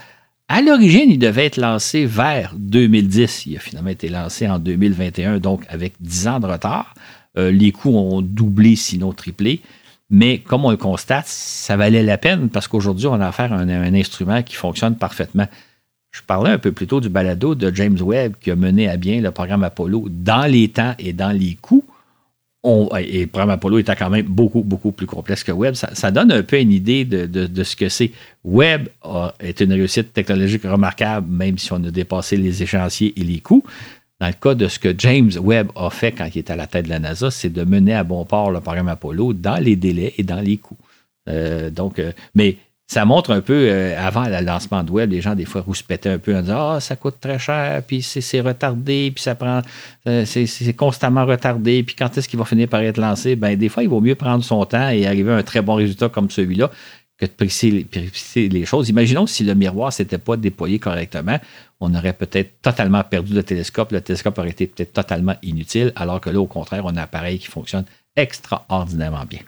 À l'origine, il devait être lancé vers 2010. Il a finalement été lancé en 2021, donc avec dix ans de retard. Euh, les coûts ont doublé, sinon triplé. Mais comme on le constate, ça valait la peine parce qu'aujourd'hui, on a affaire à un, instrument qui fonctionne parfaitement. Je parlais un peu plus tôt du balado de James Webb qui a mené à bien le programme Apollo dans les temps et dans les coûts. et le programme Apollo était quand même beaucoup, beaucoup plus complexe que Webb. Ça, donne un peu une idée de, ce que c'est. Webb est une réussite technologique remarquable, même si on a dépassé les échéanciers et les coûts. Dans le cas de ce que James Webb a fait quand il était à la tête de la NASA, c'est de mener à bon port le programme Apollo dans les délais et dans les coûts. Euh, donc, euh, mais ça montre un peu, euh, avant le lancement de Webb, les gens, des fois, rouspétaient un peu en disant Ah, ça coûte très cher, puis c'est retardé, puis ça prend. c'est constamment retardé, puis quand est-ce qu'il va finir par être lancé? Ben, des fois, il vaut mieux prendre son temps et arriver à un très bon résultat comme celui-là que de préciser, les choses. Imaginons si le miroir ne s'était pas déployé correctement, on aurait peut-être totalement perdu le télescope. Le télescope aurait été peut-être totalement inutile, alors que là, au contraire, on a un appareil qui fonctionne extraordinairement bien.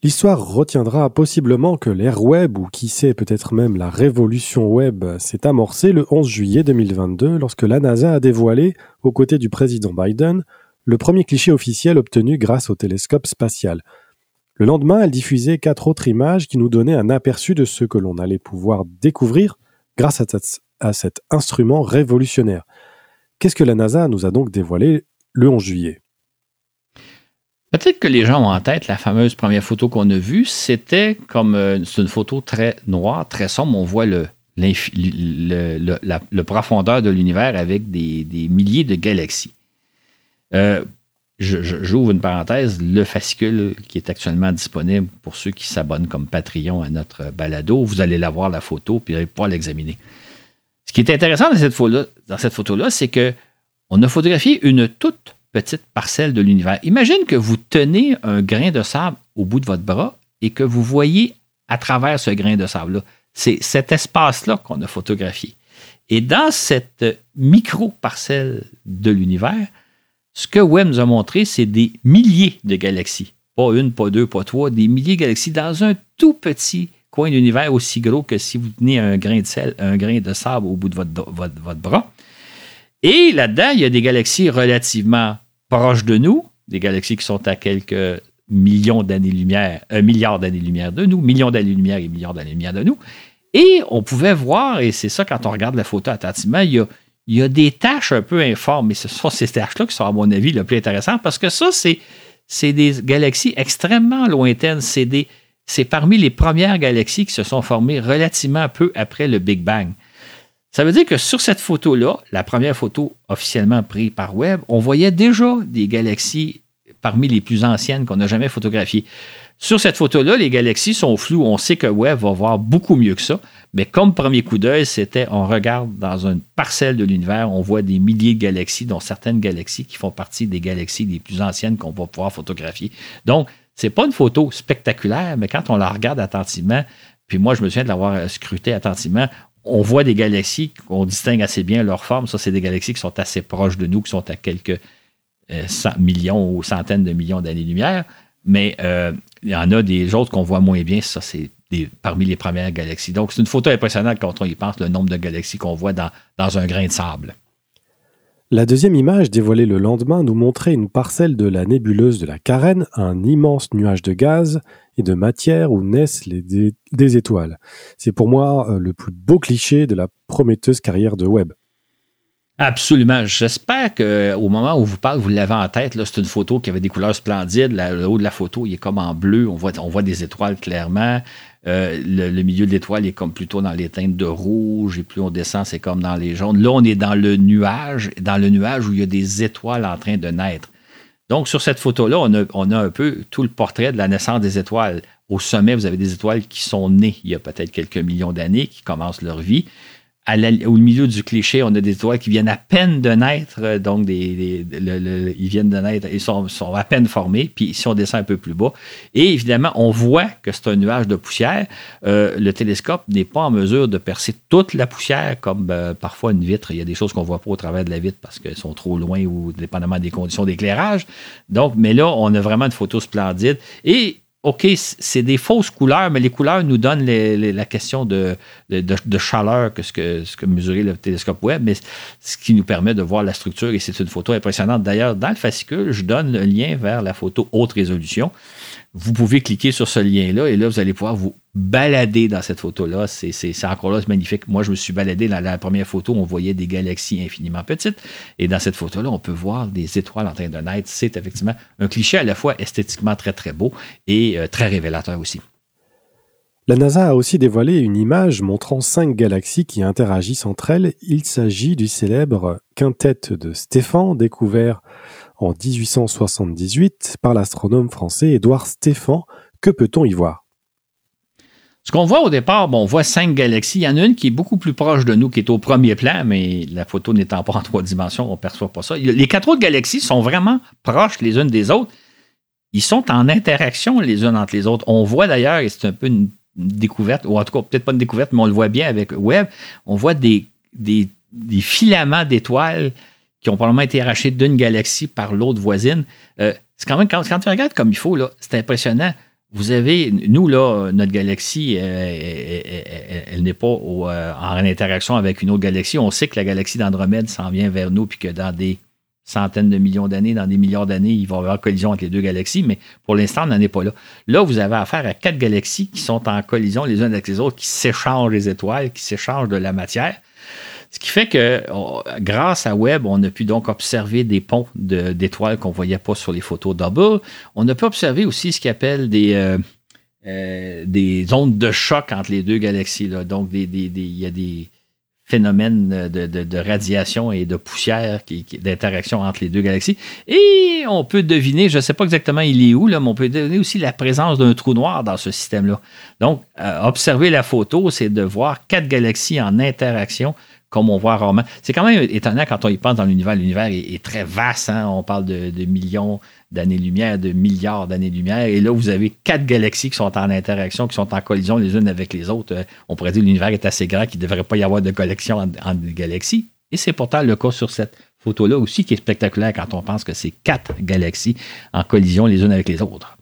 L'histoire retiendra possiblement que l'ère web, ou qui sait peut-être même la révolution web, s'est amorcée le 11 juillet 2022 lorsque la NASA a dévoilé, aux côtés du président Biden, le premier cliché officiel obtenu grâce au télescope spatial. Le lendemain, elle diffusait quatre autres images qui nous donnaient un aperçu de ce que l'on allait pouvoir découvrir grâce à, cet instrument révolutionnaire. Qu'est-ce que la NASA nous a donc dévoilé le 11 juillet? Peut-être que les gens ont en tête la fameuse première photo qu'on a vue. C'était comme euh, c'est une photo très noire, très sombre. On voit le, le, profondeur de l'univers avec des, milliers de galaxies. Euh, j'ouvre une parenthèse. Le fascicule qui est actuellement disponible pour ceux qui s'abonnent comme Patreon à notre balado, vous allez la voir la photo puis vous pouvoir l'examiner. Ce qui est intéressant dans cette photo-là, dans cette photo-là, c'est que on a photographié une toute petite parcelle de l'univers. Imagine que vous tenez un grain de sable au bout de votre bras et que vous voyez à travers ce grain de sable-là. C'est cet espace-là qu'on a photographié. Et dans cette micro-parcelle de l'univers, ce que Webb nous a montré, c'est des milliers de galaxies. Pas une, pas deux, pas trois, des milliers de galaxies dans un tout petit coin d'univers aussi gros que si vous tenez un grain de sel, un grain de sable au bout de votre, votre bras. Et là-dedans, il y a des galaxies relativement proches de nous, des galaxies qui sont à quelques millions d'années-lumière, un milliard d'années-lumière de nous, millions d'années-lumière et milliards d'années-lumière de nous. Et on pouvait voir, et c'est ça quand on regarde la photo attentivement, il y a, des tâches un peu informes, mais ce sont ces tâches-là qui sont, à mon avis, le plus intéressant parce que ça, c'est, des galaxies extrêmement lointaines. C'est parmi les premières galaxies qui se sont formées relativement peu après le Big Bang. Ça veut dire que sur cette photo-là, la première photo officiellement prise par Webb, on voyait déjà des galaxies parmi les plus anciennes qu'on n'a jamais photographiées. Sur cette photo-là, les galaxies sont floues. On sait que Webb va voir beaucoup mieux que ça. Mais comme premier coup d'œil, c'était on regarde dans une parcelle de l'univers, on voit des milliers de galaxies, dont certaines galaxies qui font partie des galaxies les plus anciennes qu'on va pouvoir photographier. Donc, c'est pas une photo spectaculaire, mais quand on la regarde attentivement, puis moi, je me souviens de l'avoir scruté attentivement, on voit des galaxies qu'on distingue assez bien leur forme. Ça, c'est des galaxies qui sont assez proches de nous, qui sont à quelques euh, millions ou centaines de millions d'années-lumière. Mais euh, il y en a des autres qu'on voit moins bien. Ça, c'est parmi les premières galaxies. Donc, c'est une photo impressionnante quand on y pense, le nombre de galaxies qu'on voit dans, dans un grain de sable. La deuxième image dévoilée le lendemain nous montrait une parcelle de la nébuleuse de la Carène, un immense nuage de gaz de matière où naissent des étoiles. C'est pour moi euh, le plus beau cliché de la prometteuse carrière de Webb. Absolument. J'espère qu'au moment où vous parlez, vous l'avez en tête. C'est une photo qui avait des couleurs splendides. le haut de la photo, il est comme en bleu. On voit, des étoiles clairement. Euh, le, milieu de l'étoile est comme plutôt dans les teintes de rouge. Et plus on descend, c'est comme dans les jaunes. Là, on est dans le nuage, dans le nuage où il y a des étoiles en train de naître. Donc, sur cette photo-là, on a, un peu tout le portrait de la naissance des étoiles. Au sommet, vous avez des étoiles qui sont nées il y a peut-être quelques millions d'années, qui commencent leur vie au milieu du cliché, on a des étoiles qui viennent à peine de naître, euh, donc ils viennent de naître, ils sont, sont, à peine formés, puis si on descend un peu plus bas, et évidemment, on voit que c'est un nuage de poussière. Euh, le télescope n'est pas en mesure de percer toute la poussière, comme euh, parfois une vitre. Il y a des choses qu'on ne voit pas au travers de la vitre parce qu'elles sont trop loin ou dépendamment des conditions d'éclairage. Donc, mais là, on a vraiment une photo splendide. Et OK, c'est des fausses couleurs, mais les couleurs nous donnent la question de, chaleur que ce, que ce que mesurait le télescope Webb, mais ce qui nous permet de voir la structure et c'est une photo impressionnante. D'ailleurs, dans le fascicule, je donne le lien vers la photo haute résolution. Vous pouvez cliquer sur ce lien-là et là, vous allez pouvoir vous balader dans cette photo-là. C'est encore là, c'est magnifique. Moi, je me suis baladé dans la première photo, on voyait des galaxies infiniment petites. Et dans cette photo-là, on peut voir des étoiles en train de naître. C'est effectivement un cliché à la fois esthétiquement très, très beau et euh, très révélateur aussi. La NASA a aussi dévoilé une image montrant cinq galaxies qui interagissent entre elles. Il s'agit du célèbre quintet de Stéphan, découvert en 1878 par l'astronome français Édouard Stéphan. Que peut-on y voir? Ce qu'on voit au départ, on voit cinq galaxies. Il y en a une qui est beaucoup plus proche de nous, qui est au premier plan, mais la photo n'étant pas en trois dimensions, on ne perçoit pas ça. Les quatre autres galaxies sont vraiment proches les unes des autres. Ils sont en interaction les unes entre les autres. On voit d'ailleurs, et c'est un peu une découverte, ou en tout cas peut-être pas une découverte, mais on le voit bien avec Webb, on voit des, filaments d'étoiles qui ont probablement été arrachés d'une galaxie par l'autre voisine. Euh, c'est quand même, quand, tu regardes comme il faut, là, c'est impressionnant. Vous avez, nous, là, notre galaxie, euh, elle, n'est pas euh, en interaction avec une autre galaxie. On sait que la galaxie d'Andromède s'en vient vers nous, puis que dans des centaines de millions d'années, dans des milliards d'années, il va y avoir collision entre les deux galaxies, mais pour l'instant, on n'en est pas là. Là, vous avez affaire à quatre galaxies qui sont en collision les unes avec les autres, qui s'échangent les étoiles, qui s'échangent de la matière. Ce qui fait que grâce à Webb, on a pu donc observer des ponts d'étoiles qu'on ne voyait pas sur les photos d'Hubble. On a pu observer aussi ce qu'on appelle des, euh, euh, des ondes de choc entre les deux galaxies. Donc, il y a des phénomènes de, radiation et de poussière, qui, d'interaction entre les deux galaxies. Et on peut deviner, je ne sais pas exactement il est où, là, mais on peut deviner aussi la présence d'un trou noir dans ce système-là. Donc, euh, observer la photo, c'est de voir quatre galaxies en interaction comme on voit rarement. C'est quand même étonnant quand on y pense dans l'univers. L'univers est, très vaste. Hein. On parle de, millions d'années-lumière, de milliards d'années-lumière. Et là, vous avez quatre galaxies qui sont en interaction, qui sont en collision les unes avec les autres. Euh, on pourrait dire que l'univers est assez grand qu'il ne devrait pas y avoir de collection entre, galaxies. Et c'est pourtant le cas sur cette photo-là aussi qui est spectaculaire quand on pense que c'est quatre galaxies en collision les unes avec les autres.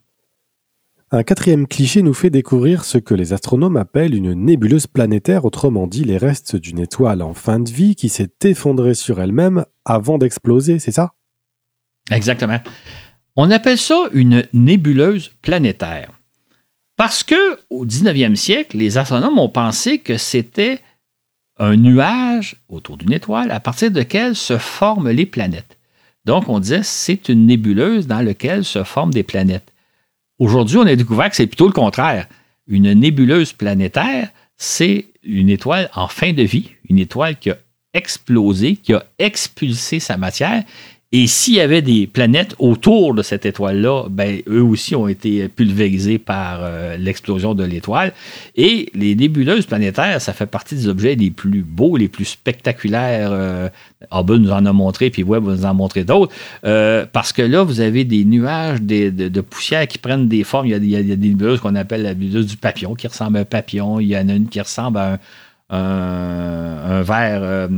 Un quatrième cliché nous fait découvrir ce que les astronomes appellent une nébuleuse planétaire, autrement dit les restes d'une étoile en fin de vie qui s'est effondrée sur elle-même avant d'exploser, c'est ça? Exactement. On appelle ça une nébuleuse planétaire. Parce que au 19e siècle, les astronomes ont pensé que c'était un nuage autour d'une étoile à partir de se forment les planètes. Donc, on disait c'est une nébuleuse dans laquelle se forment des planètes. Aujourd'hui, on a découvert que c'est plutôt le contraire. Une nébuleuse planétaire, c'est une étoile en fin de vie, une étoile qui a explosé, qui a expulsé sa matière et s'il y avait des planètes autour de cette étoile-là, ben, eux aussi ont été pulvérisés par euh, l'explosion de l'étoile. Et les nébuleuses planétaires, ça fait partie des objets les plus beaux, les plus spectaculaires. Euh, nous en a montré, puis Webb nous en a montré d'autres. Euh, parce que là, vous avez des nuages de, poussière qui prennent des formes. Il y a, des nébuleuses qu'on appelle la nébuleuse du papillon, qui ressemble à un papillon. Il y en a une qui ressemble à un, un, verre.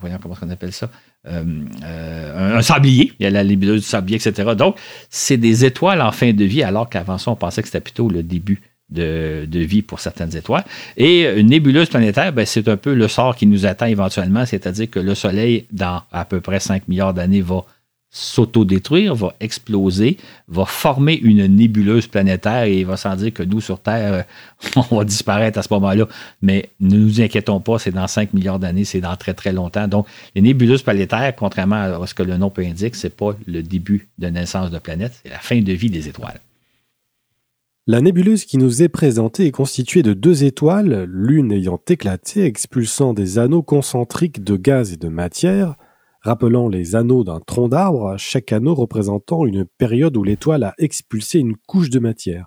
voyons comment on appelle ça? Euh, euh, un sablier, il y a la nébuleuse du sablier, etc. Donc, c'est des étoiles en fin de vie, alors qu'avant ça, on pensait que c'était plutôt le début de, vie pour certaines étoiles. Et une nébuleuse planétaire, ben, c'est un peu le sort qui nous attend éventuellement, c'est-à-dire que le Soleil, dans à peu près 5 milliards d'années, va s'autodétruire, va exploser, va former une nébuleuse planétaire et il va sans dire que nous, sur Terre, on va disparaître à ce moment-là. Mais ne nous inquiétons pas, c'est dans 5 milliards d'années, c'est dans très, très longtemps. Donc, les nébuleuses planétaires, contrairement à ce que le nom peut indiquer, ce n'est pas le début de naissance de planète, c'est la fin de vie des étoiles. La nébuleuse qui nous est présentée est constituée de deux étoiles, l'une ayant éclaté, expulsant des anneaux concentriques de gaz et de matière, rappelant les anneaux d'un tronc d'arbre, chaque anneau représentant une période où l'étoile a expulsé une couche de matière.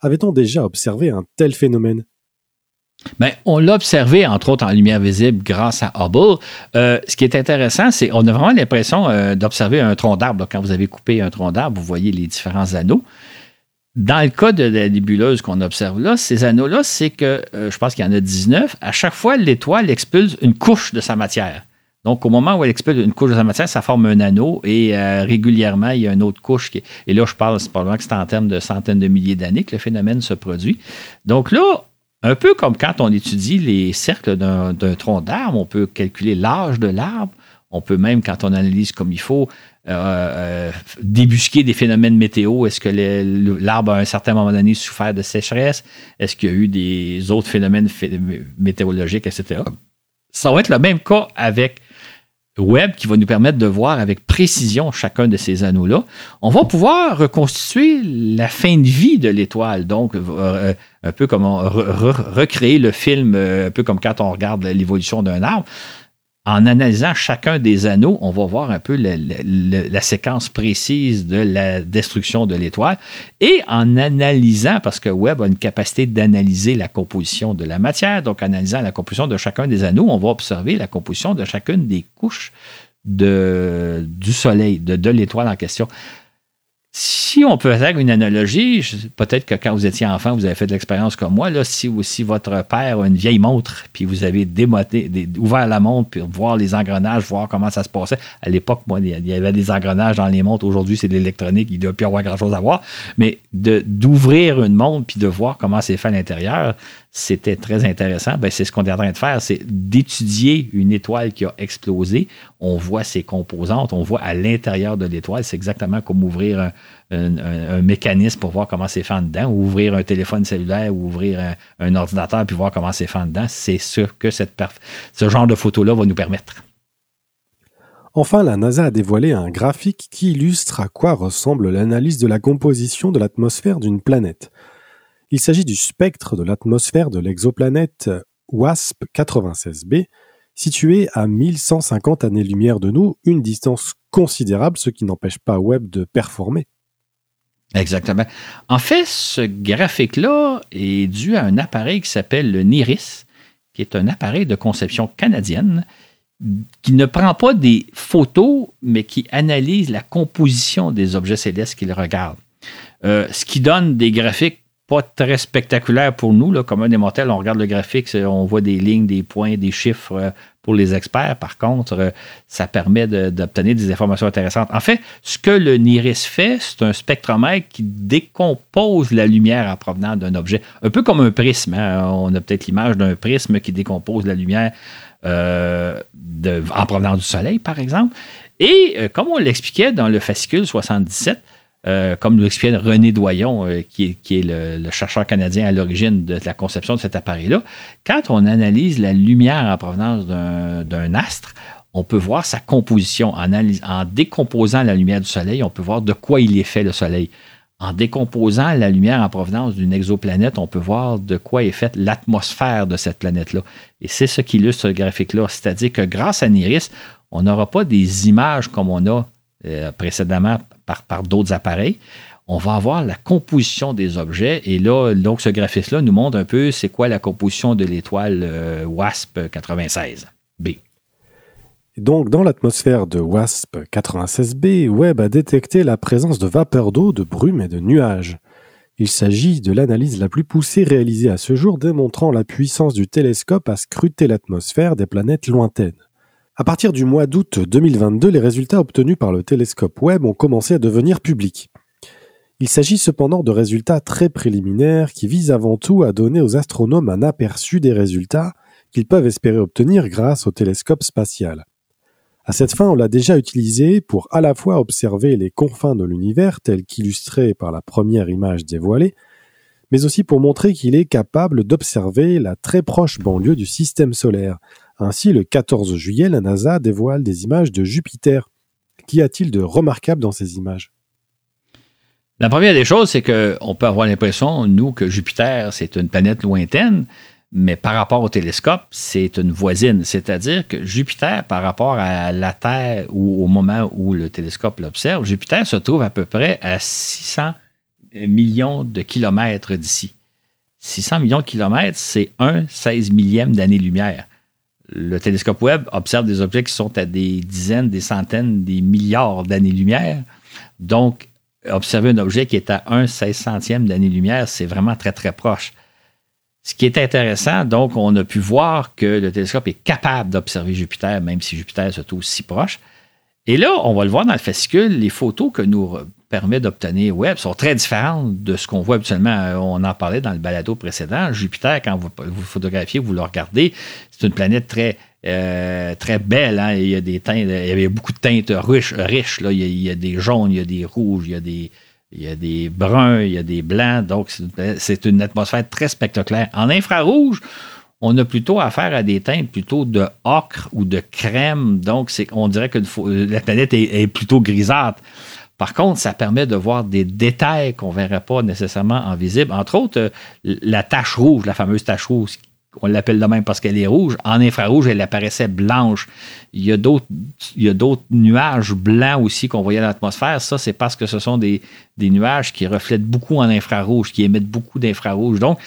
Avait-on déjà observé un tel phénomène? Ben, on l'a observé, entre autres, en lumière visible grâce à Hubble. Euh, ce qui est intéressant, c'est qu'on a vraiment l'impression euh, d'observer un tronc d'arbre. Quand vous avez coupé un tronc d'arbre, vous voyez les différents anneaux. Dans le cas de la nébuleuse qu'on observe là, ces anneaux-là, c'est que, euh, je pense qu'il y en a 19, à chaque fois, l'étoile expulse une couche de sa matière. Donc, au moment où elle expulse une couche de sa matière, ça forme un anneau et euh, régulièrement, il y a une autre couche. Qui et là, je parle, c'est que c'est en termes de centaines de milliers d'années que le phénomène se produit. Donc là, un peu comme quand on étudie les cercles d'un tronc d'arbre, on peut calculer l'âge de l'arbre. On peut même, quand on analyse comme il faut, débusquer des phénomènes météo. Est-ce que l'arbre, à un certain moment donné, souffert de sécheresse? Est-ce qu'il y a eu des autres phénomènes météorologiques, etc.? Ça va être le même cas avec web qui va nous permettre de voir avec précision chacun de ces anneaux-là. On va pouvoir reconstituer la fin de vie de l'étoile, donc euh, un peu comme recréer le film, euh, un peu comme quand on regarde l'évolution d'un arbre en analysant chacun des anneaux, on va voir un peu la, séquence précise de la destruction de l'étoile. Et en analysant, parce que Webb a une capacité d'analyser la composition de la matière, donc en analysant la composition de chacun des anneaux, on va observer la composition de chacune des couches du Soleil, de l'étoile en question. Si on peut faire une analogie, peut-être que quand vous étiez enfant, vous avez fait de l'expérience comme moi, là, si, si votre père a une vieille montre, puis vous avez démoté, ouvert la montre, puis voir les engrenages, voir comment ça se passait. À l'époque, moi, il y avait des engrenages dans les montres. Aujourd'hui, c'est de l'électronique, il ne doit plus avoir grand-chose à voir. Mais d'ouvrir une montre, puis de voir comment c'est fait à l'intérieur, c'était très intéressant. Ben, c'est ce qu'on est en train de faire, c'est d'étudier une étoile qui a explosé. On voit ses composantes, on voit à l'intérieur de l'étoile. C'est exactement comme ouvrir un, mécanisme pour voir comment c'est fait en dedans, ou ouvrir un téléphone cellulaire, ou ouvrir un, ordinateur, puis voir comment c'est fait en dedans. C'est ce que ce genre de photo-là va nous permettre. Enfin, la NASA a dévoilé un graphique qui illustre à quoi ressemble l'analyse de la composition de l'atmosphère d'une planète. Il s'agit du spectre de l'atmosphère de l'exoplanète WASP 96b, située à 1150 années-lumière de nous, une distance considérable, ce qui n'empêche pas Webb de performer. Exactement. En fait, ce graphique-là est dû à un appareil qui s'appelle le NIRIS, qui est un appareil de conception canadienne qui ne prend pas des photos, mais qui analyse la composition des objets célestes qu'il regarde. Euh, ce qui donne des graphiques pas très spectaculaire pour nous. Comme un des mortels, on regarde le graphique, on voit des lignes, des points, des chiffres euh, pour les experts. Par contre, euh, ça permet d'obtenir des informations intéressantes. En fait, ce que le NIRIS fait, c'est un spectromètre qui décompose la lumière en provenant d'un objet. Un peu comme un prisme. Hein. On a peut-être l'image d'un prisme qui décompose la lumière euh, en provenance du Soleil, par exemple. Et comme on l'expliquait dans le fascicule 77, euh, comme nous l'expliquait René Doyon, euh, qui, est, le, chercheur canadien à l'origine de la conception de cet appareil-là, quand on analyse la lumière en provenance d'un astre, on peut voir sa composition. En, en, décomposant la lumière du Soleil, on peut voir de quoi il est fait le Soleil. En décomposant la lumière en provenance d'une exoplanète, on peut voir de quoi est faite l'atmosphère de cette planète-là. Et c'est ce qui illustre ce graphique-là. C'est-à-dire que grâce à NIRIS, on n'aura pas des images comme on a euh, précédemment par, d'autres appareils, on va avoir la composition des objets. Et là, donc, ce graphisme-là nous montre un peu c'est quoi la composition de l'étoile euh, WASP 96b. Donc, dans l'atmosphère de WASP 96b, Webb a détecté la présence de vapeur d'eau, de brume et de nuages. Il s'agit de l'analyse la plus poussée réalisée à ce jour, démontrant la puissance du télescope à scruter l'atmosphère des planètes lointaines. À partir du mois d'août 2022, les résultats obtenus par le télescope Webb ont commencé à devenir publics. Il s'agit cependant de résultats très préliminaires qui visent avant tout à donner aux astronomes un aperçu des résultats qu'ils peuvent espérer obtenir grâce au télescope spatial. À cette fin, on l'a déjà utilisé pour à la fois observer les confins de l'univers tels qu'illustrés par la première image dévoilée, mais aussi pour montrer qu'il est capable d'observer la très proche banlieue du système solaire, ainsi, le 14 juillet, la NASA dévoile des images de Jupiter. Qu'y a-t-il de remarquable dans ces images? La première des choses, c'est qu'on peut avoir l'impression, nous, que Jupiter, c'est une planète lointaine, mais par rapport au télescope, c'est une voisine. C'est-à-dire que Jupiter, par rapport à la Terre ou au moment où le télescope l'observe, Jupiter se trouve à peu près à 600 millions de kilomètres d'ici. 600 millions de kilomètres, c'est un 16 millième d'année-lumière le télescope Webb observe des objets qui sont à des dizaines, des centaines, des milliards d'années-lumière. Donc, observer un objet qui est à un 16 centième d'année-lumière, c'est vraiment très, très proche. Ce qui est intéressant, donc, on a pu voir que le télescope est capable d'observer Jupiter, même si Jupiter se trouve si proche. Et là, on va le voir dans le fascicule, les photos que nous permet d'obtenir Webb sont très différentes de ce qu'on voit habituellement. Euh, on en parlait dans le balado précédent. Jupiter, quand vous, photographiez, vous le regardez, c'est une planète très très belle. Hein. Il y a des teintes, il y avait beaucoup de teintes riches. riches là. Il, y a, des jaunes, il y a des rouges, il y a des, il y a des bruns, il y a des blancs. Donc, c'est une atmosphère très spectaculaire. En infrarouge, on a plutôt affaire à des teintes plutôt de ocre ou de crème. Donc, on dirait que la planète est, plutôt grisâtre. Par contre, ça permet de voir des détails qu'on ne verrait pas nécessairement en visible. Entre autres, euh, la tache rouge, la fameuse tache rouge, on l'appelle de même parce qu'elle est rouge. En infrarouge, elle apparaissait blanche. Il y a d'autres, nuages blancs aussi qu'on voyait dans l'atmosphère. Ça, c'est parce que ce sont des, des nuages qui reflètent beaucoup en infrarouge, qui émettent beaucoup d'infrarouge. Donc,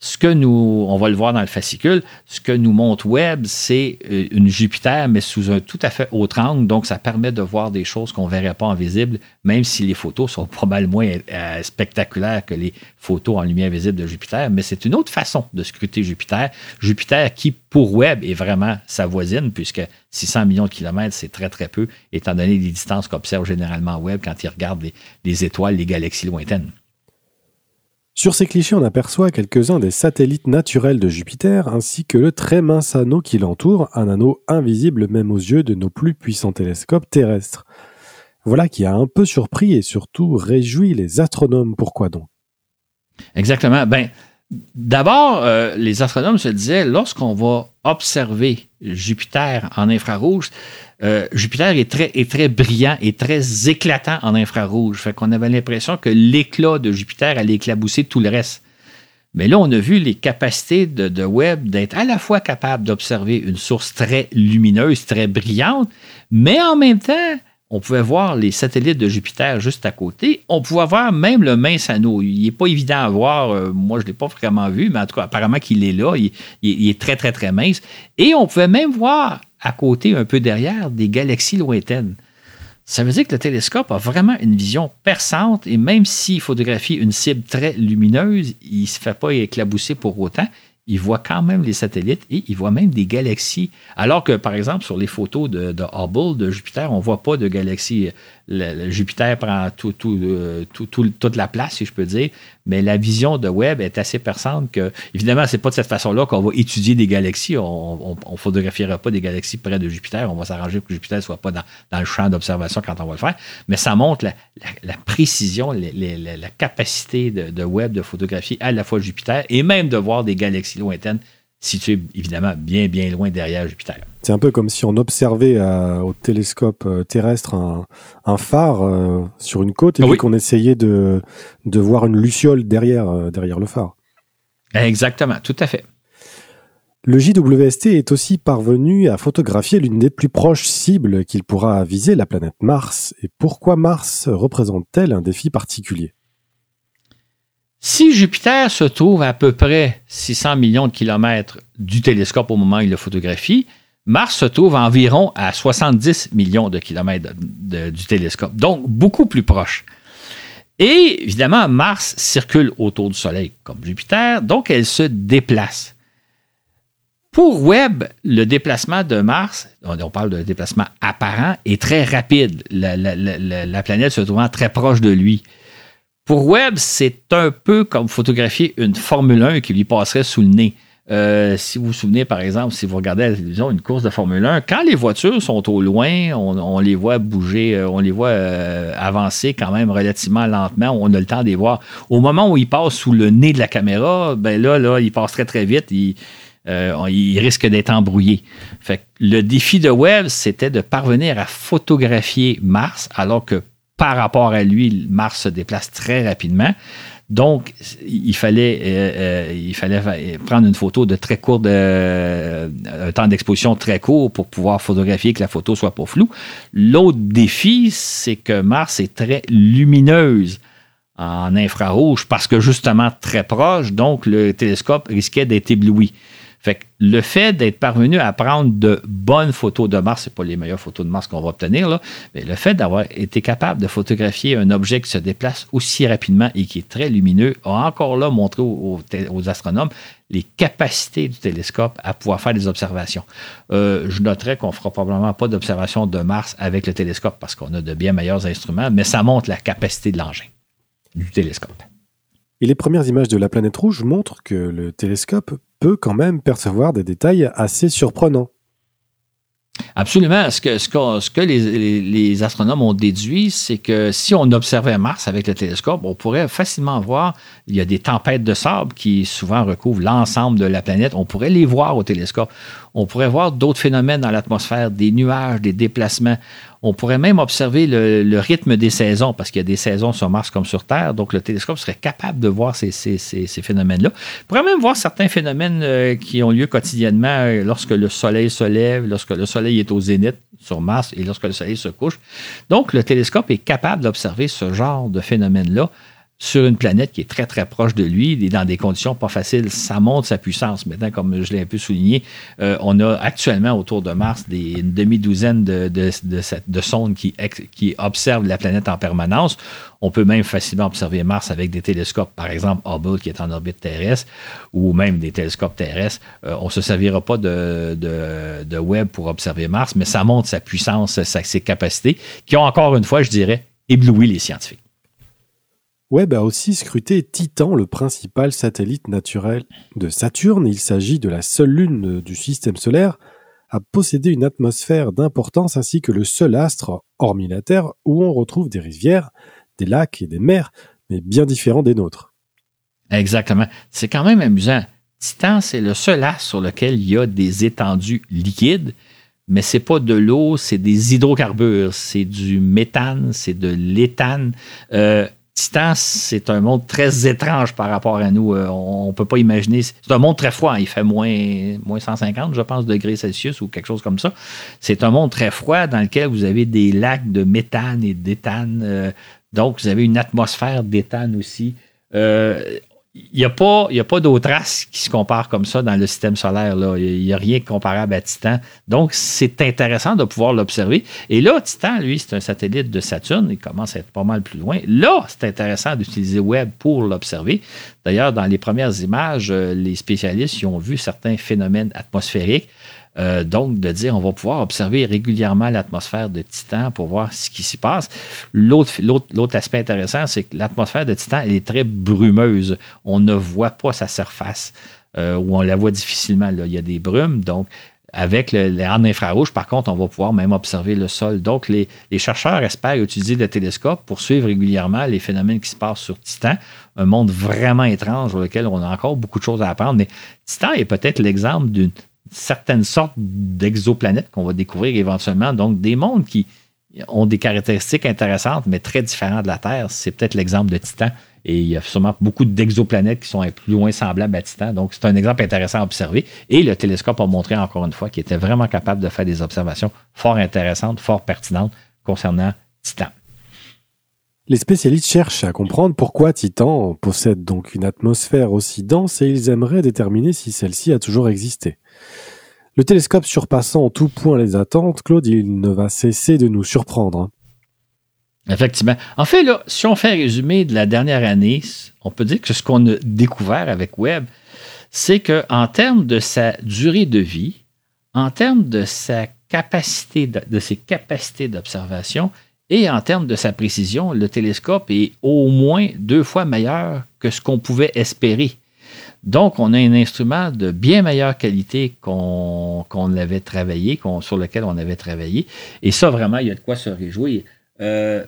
ce que nous, on va le voir dans le fascicule, ce que nous montre Webb, c'est euh, une Jupiter, mais sous un tout à fait autre angle. Donc, ça permet de voir des choses qu'on ne verrait pas en visible, même si les photos sont probablement moins euh, spectaculaires que les photos en lumière visible de Jupiter. Mais c'est une autre façon de scruter Jupiter. Jupiter qui, pour Webb, est vraiment sa voisine, puisque 600 millions de kilomètres, c'est très, très peu, étant donné les distances qu'observe généralement Webb quand il regarde les étoiles, les galaxies lointaines. Sur ces clichés, on aperçoit quelques-uns des satellites naturels de Jupiter, ainsi que le très mince anneau qui l'entoure, un anneau invisible même aux yeux de nos plus puissants télescopes terrestres. Voilà qui a un peu surpris et surtout réjoui les astronomes. Pourquoi donc? Exactement. Ben, D'abord, euh, les astronomes se disaient, lorsqu'on va observer Jupiter en infrarouge, euh, Jupiter est très, très brillant et très éclatant en infrarouge. Fait qu'on avait l'impression que l'éclat de Jupiter allait éclabousser tout le reste. Mais là, on a vu les capacités de, de Webb d'être à la fois capable d'observer une source très lumineuse, très brillante, mais en même temps, on pouvait voir les satellites de Jupiter juste à côté. On pouvait voir même le mince anneau. Il n'est pas évident à voir. Euh, moi, je ne l'ai pas vraiment vu, mais en tout cas, apparemment qu'il est là. il, est très, très, très mince. Et on pouvait même voir à côté, un peu derrière, des galaxies lointaines. Ça veut dire que le télescope a vraiment une vision perçante et même s'il photographie une cible très lumineuse, il ne se fait pas éclabousser pour autant il voit quand même les satellites et il voit même des galaxies. Alors que, par exemple, sur les photos de, Hubble, de Jupiter, on ne voit pas de galaxies Jupiter prend tout, euh, tout, toute la place, si je peux dire, mais la vision de Webb est assez perçante que, évidemment, c'est pas de cette façon-là qu'on va étudier des galaxies. On ne photographiera pas des galaxies près de Jupiter. On va s'arranger pour que Jupiter ne soit pas dans, le champ d'observation quand on va le faire. Mais ça montre la, précision, la, capacité de, de Webb de photographier à la fois Jupiter et même de voir des galaxies lointaines situées, évidemment, bien, bien loin derrière Jupiter. C'est un peu comme si on observait euh, au télescope euh, terrestre un, phare euh, sur une côte et ah qu'on essayait de, de voir une luciole derrière, derrière le phare. Exactement, tout à fait. Le JWST est aussi parvenu à photographier l'une des plus proches cibles qu'il pourra viser, la planète Mars. Et pourquoi Mars représente-t-elle un défi particulier? Si Jupiter se trouve à peu près 600 millions de kilomètres du télescope au moment où il le photographie, Mars se trouve environ à 70 millions de kilomètres du télescope, donc beaucoup plus proche. Et évidemment, Mars circule autour du Soleil comme Jupiter, donc elle se déplace. Pour Webb, le déplacement de Mars, on parle de déplacement apparent, est très rapide, la, la planète se trouvant très proche de lui. Pour Webb, c'est un peu comme photographier une Formule 1 qui lui passerait sous le nez. Euh, si vous vous souvenez, par exemple, si vous regardez à une course de Formule 1, quand les voitures sont au loin, on, les voit bouger, euh, on les voit euh, avancer quand même relativement lentement, on a le temps de les voir. Au moment où ils passent sous le nez de la caméra, ben là, là, ils passent très, très vite. Ils, risquent d'être embrouillés. Fait le défi de Webb, c'était de parvenir à photographier Mars, alors que par rapport à lui, Mars se déplace très rapidement. Donc, il fallait, euh, euh, prendre une photo de très court, euh, un temps d'exposition très court pour pouvoir photographier que la photo soit pas floue. L'autre défi, c'est que Mars est très lumineuse en infrarouge parce que justement très proche, donc le télescope risquait d'être ébloui. Le fait d'être parvenu à prendre de bonnes photos de Mars, c'est pas les meilleures photos de Mars qu'on va obtenir, mais le fait d'avoir été capable de photographier un objet qui se déplace aussi rapidement et qui est très lumineux a encore là montré aux, astronomes les capacités du télescope à pouvoir faire des observations. Euh, je noterai qu'on fera probablement pas d'observation de Mars avec le télescope parce qu'on a de bien meilleurs instruments, mais ça montre la capacité de l'engin, du télescope. Et les premières images de la planète rouge montrent que le télescope peut quand même percevoir des détails assez surprenants. Absolument. Ce que, que, les, astronomes ont déduit, c'est que si on observait Mars avec le télescope, on pourrait facilement voir, il y a des tempêtes de sable qui souvent recouvrent l'ensemble de la planète. On pourrait les voir au télescope. On pourrait voir d'autres phénomènes dans l'atmosphère, des nuages, des déplacements. On pourrait même observer le, rythme des saisons, parce qu'il y a des saisons sur Mars comme sur Terre, donc le télescope serait capable de voir ces, phénomènes-là. On pourrait même voir certains phénomènes euh, qui ont lieu quotidiennement euh, lorsque le Soleil se lève, lorsque le Soleil est au zénith sur Mars et lorsque le Soleil se couche. Donc, le télescope est capable d'observer ce genre de phénomènes-là sur une planète qui est très, très proche de lui, il dans des conditions pas faciles. Ça montre sa puissance. Maintenant, comme je l'ai un peu souligné, euh, on a actuellement autour de Mars des, une demi-douzaine de, de, de, sondes qui, observent la planète en permanence. On peut même facilement observer Mars avec des télescopes, par exemple Hubble qui est en orbite terrestre, ou même des télescopes terrestres. Euh, on ne se servira pas de, de, de, web pour observer Mars, mais ça montre sa puissance, ses capacités, qui ont encore une fois, je dirais, ébloui les scientifiques. Webb a aussi scruté Titan, le principal satellite naturel de Saturne. Il s'agit de la seule lune du système solaire à posséder une atmosphère d'importance ainsi que le seul astre, hormis la Terre, où on retrouve des rivières, des lacs et des mers, mais bien différents des nôtres. Exactement. C'est quand même amusant. Titan, c'est le seul astre sur lequel il y a des étendues liquides, mais c'est pas de l'eau, c'est des hydrocarbures, c'est du méthane, c'est de l'éthane. Euh, Titan, c'est un monde très étrange par rapport à nous. Euh, on ne peut pas imaginer. C'est un monde très froid. Il fait moins, moins 150, je pense, degrés Celsius ou quelque chose comme ça. C'est un monde très froid dans lequel vous avez des lacs de méthane et d'éthane. Euh, donc, vous avez une atmosphère d'éthane aussi. Euh, il n'y a pas, a pas d'autres races qui se comparent comme ça dans le système solaire. Il n'y a rien comparable à Titan. Donc, c'est intéressant de pouvoir l'observer. Et là, Titan, lui, c'est un satellite de Saturne. Il commence à être pas mal plus loin. Là, c'est intéressant d'utiliser Webb pour l'observer. D'ailleurs, dans les premières images, euh, les spécialistes y ont vu certains phénomènes atmosphériques. Euh, donc, de dire on va pouvoir observer régulièrement l'atmosphère de Titan pour voir ce qui s'y passe. L'autre aspect intéressant, c'est que l'atmosphère de Titan, elle est très brumeuse. On ne voit pas sa surface, euh, ou on la voit difficilement. Il y a des brumes, donc avec le, les infrarouge, par contre, on va pouvoir même observer le sol. Donc, les, les, chercheurs espèrent utiliser le télescope pour suivre régulièrement les phénomènes qui se passent sur Titan, un monde vraiment étrange sur lequel on a encore beaucoup de choses à apprendre. Mais Titan est peut-être l'exemple d'une certaines sortes d'exoplanètes qu'on va découvrir éventuellement. Donc, des mondes qui ont des caractéristiques intéressantes, mais très différentes de la Terre. C'est peut-être l'exemple de Titan. Et il y a sûrement beaucoup d'exoplanètes qui sont plus loin semblables à Titan. Donc, c'est un exemple intéressant à observer. Et le télescope a montré encore une fois qu'il était vraiment capable de faire des observations fort intéressantes, fort pertinentes concernant Titan. Les spécialistes cherchent à comprendre pourquoi Titan possède donc une atmosphère aussi dense et ils aimeraient déterminer si celle-ci a toujours existé. Le télescope surpassant en tout point les attentes, Claude, il ne va cesser de nous surprendre. Effectivement. En fait, là, si on fait un résumé de la dernière année, on peut dire que ce qu'on a découvert avec Webb, c'est qu'en termes de sa durée de vie, en termes de sa capacité, de ses capacités d'observation, et en termes de sa précision, le télescope est au moins deux fois meilleur que ce qu'on pouvait espérer. Donc, on a un instrument de bien meilleure qualité qu'on avait travaillé, sur lequel on avait travaillé. Et ça, vraiment, il y a de quoi se réjouir. Euh,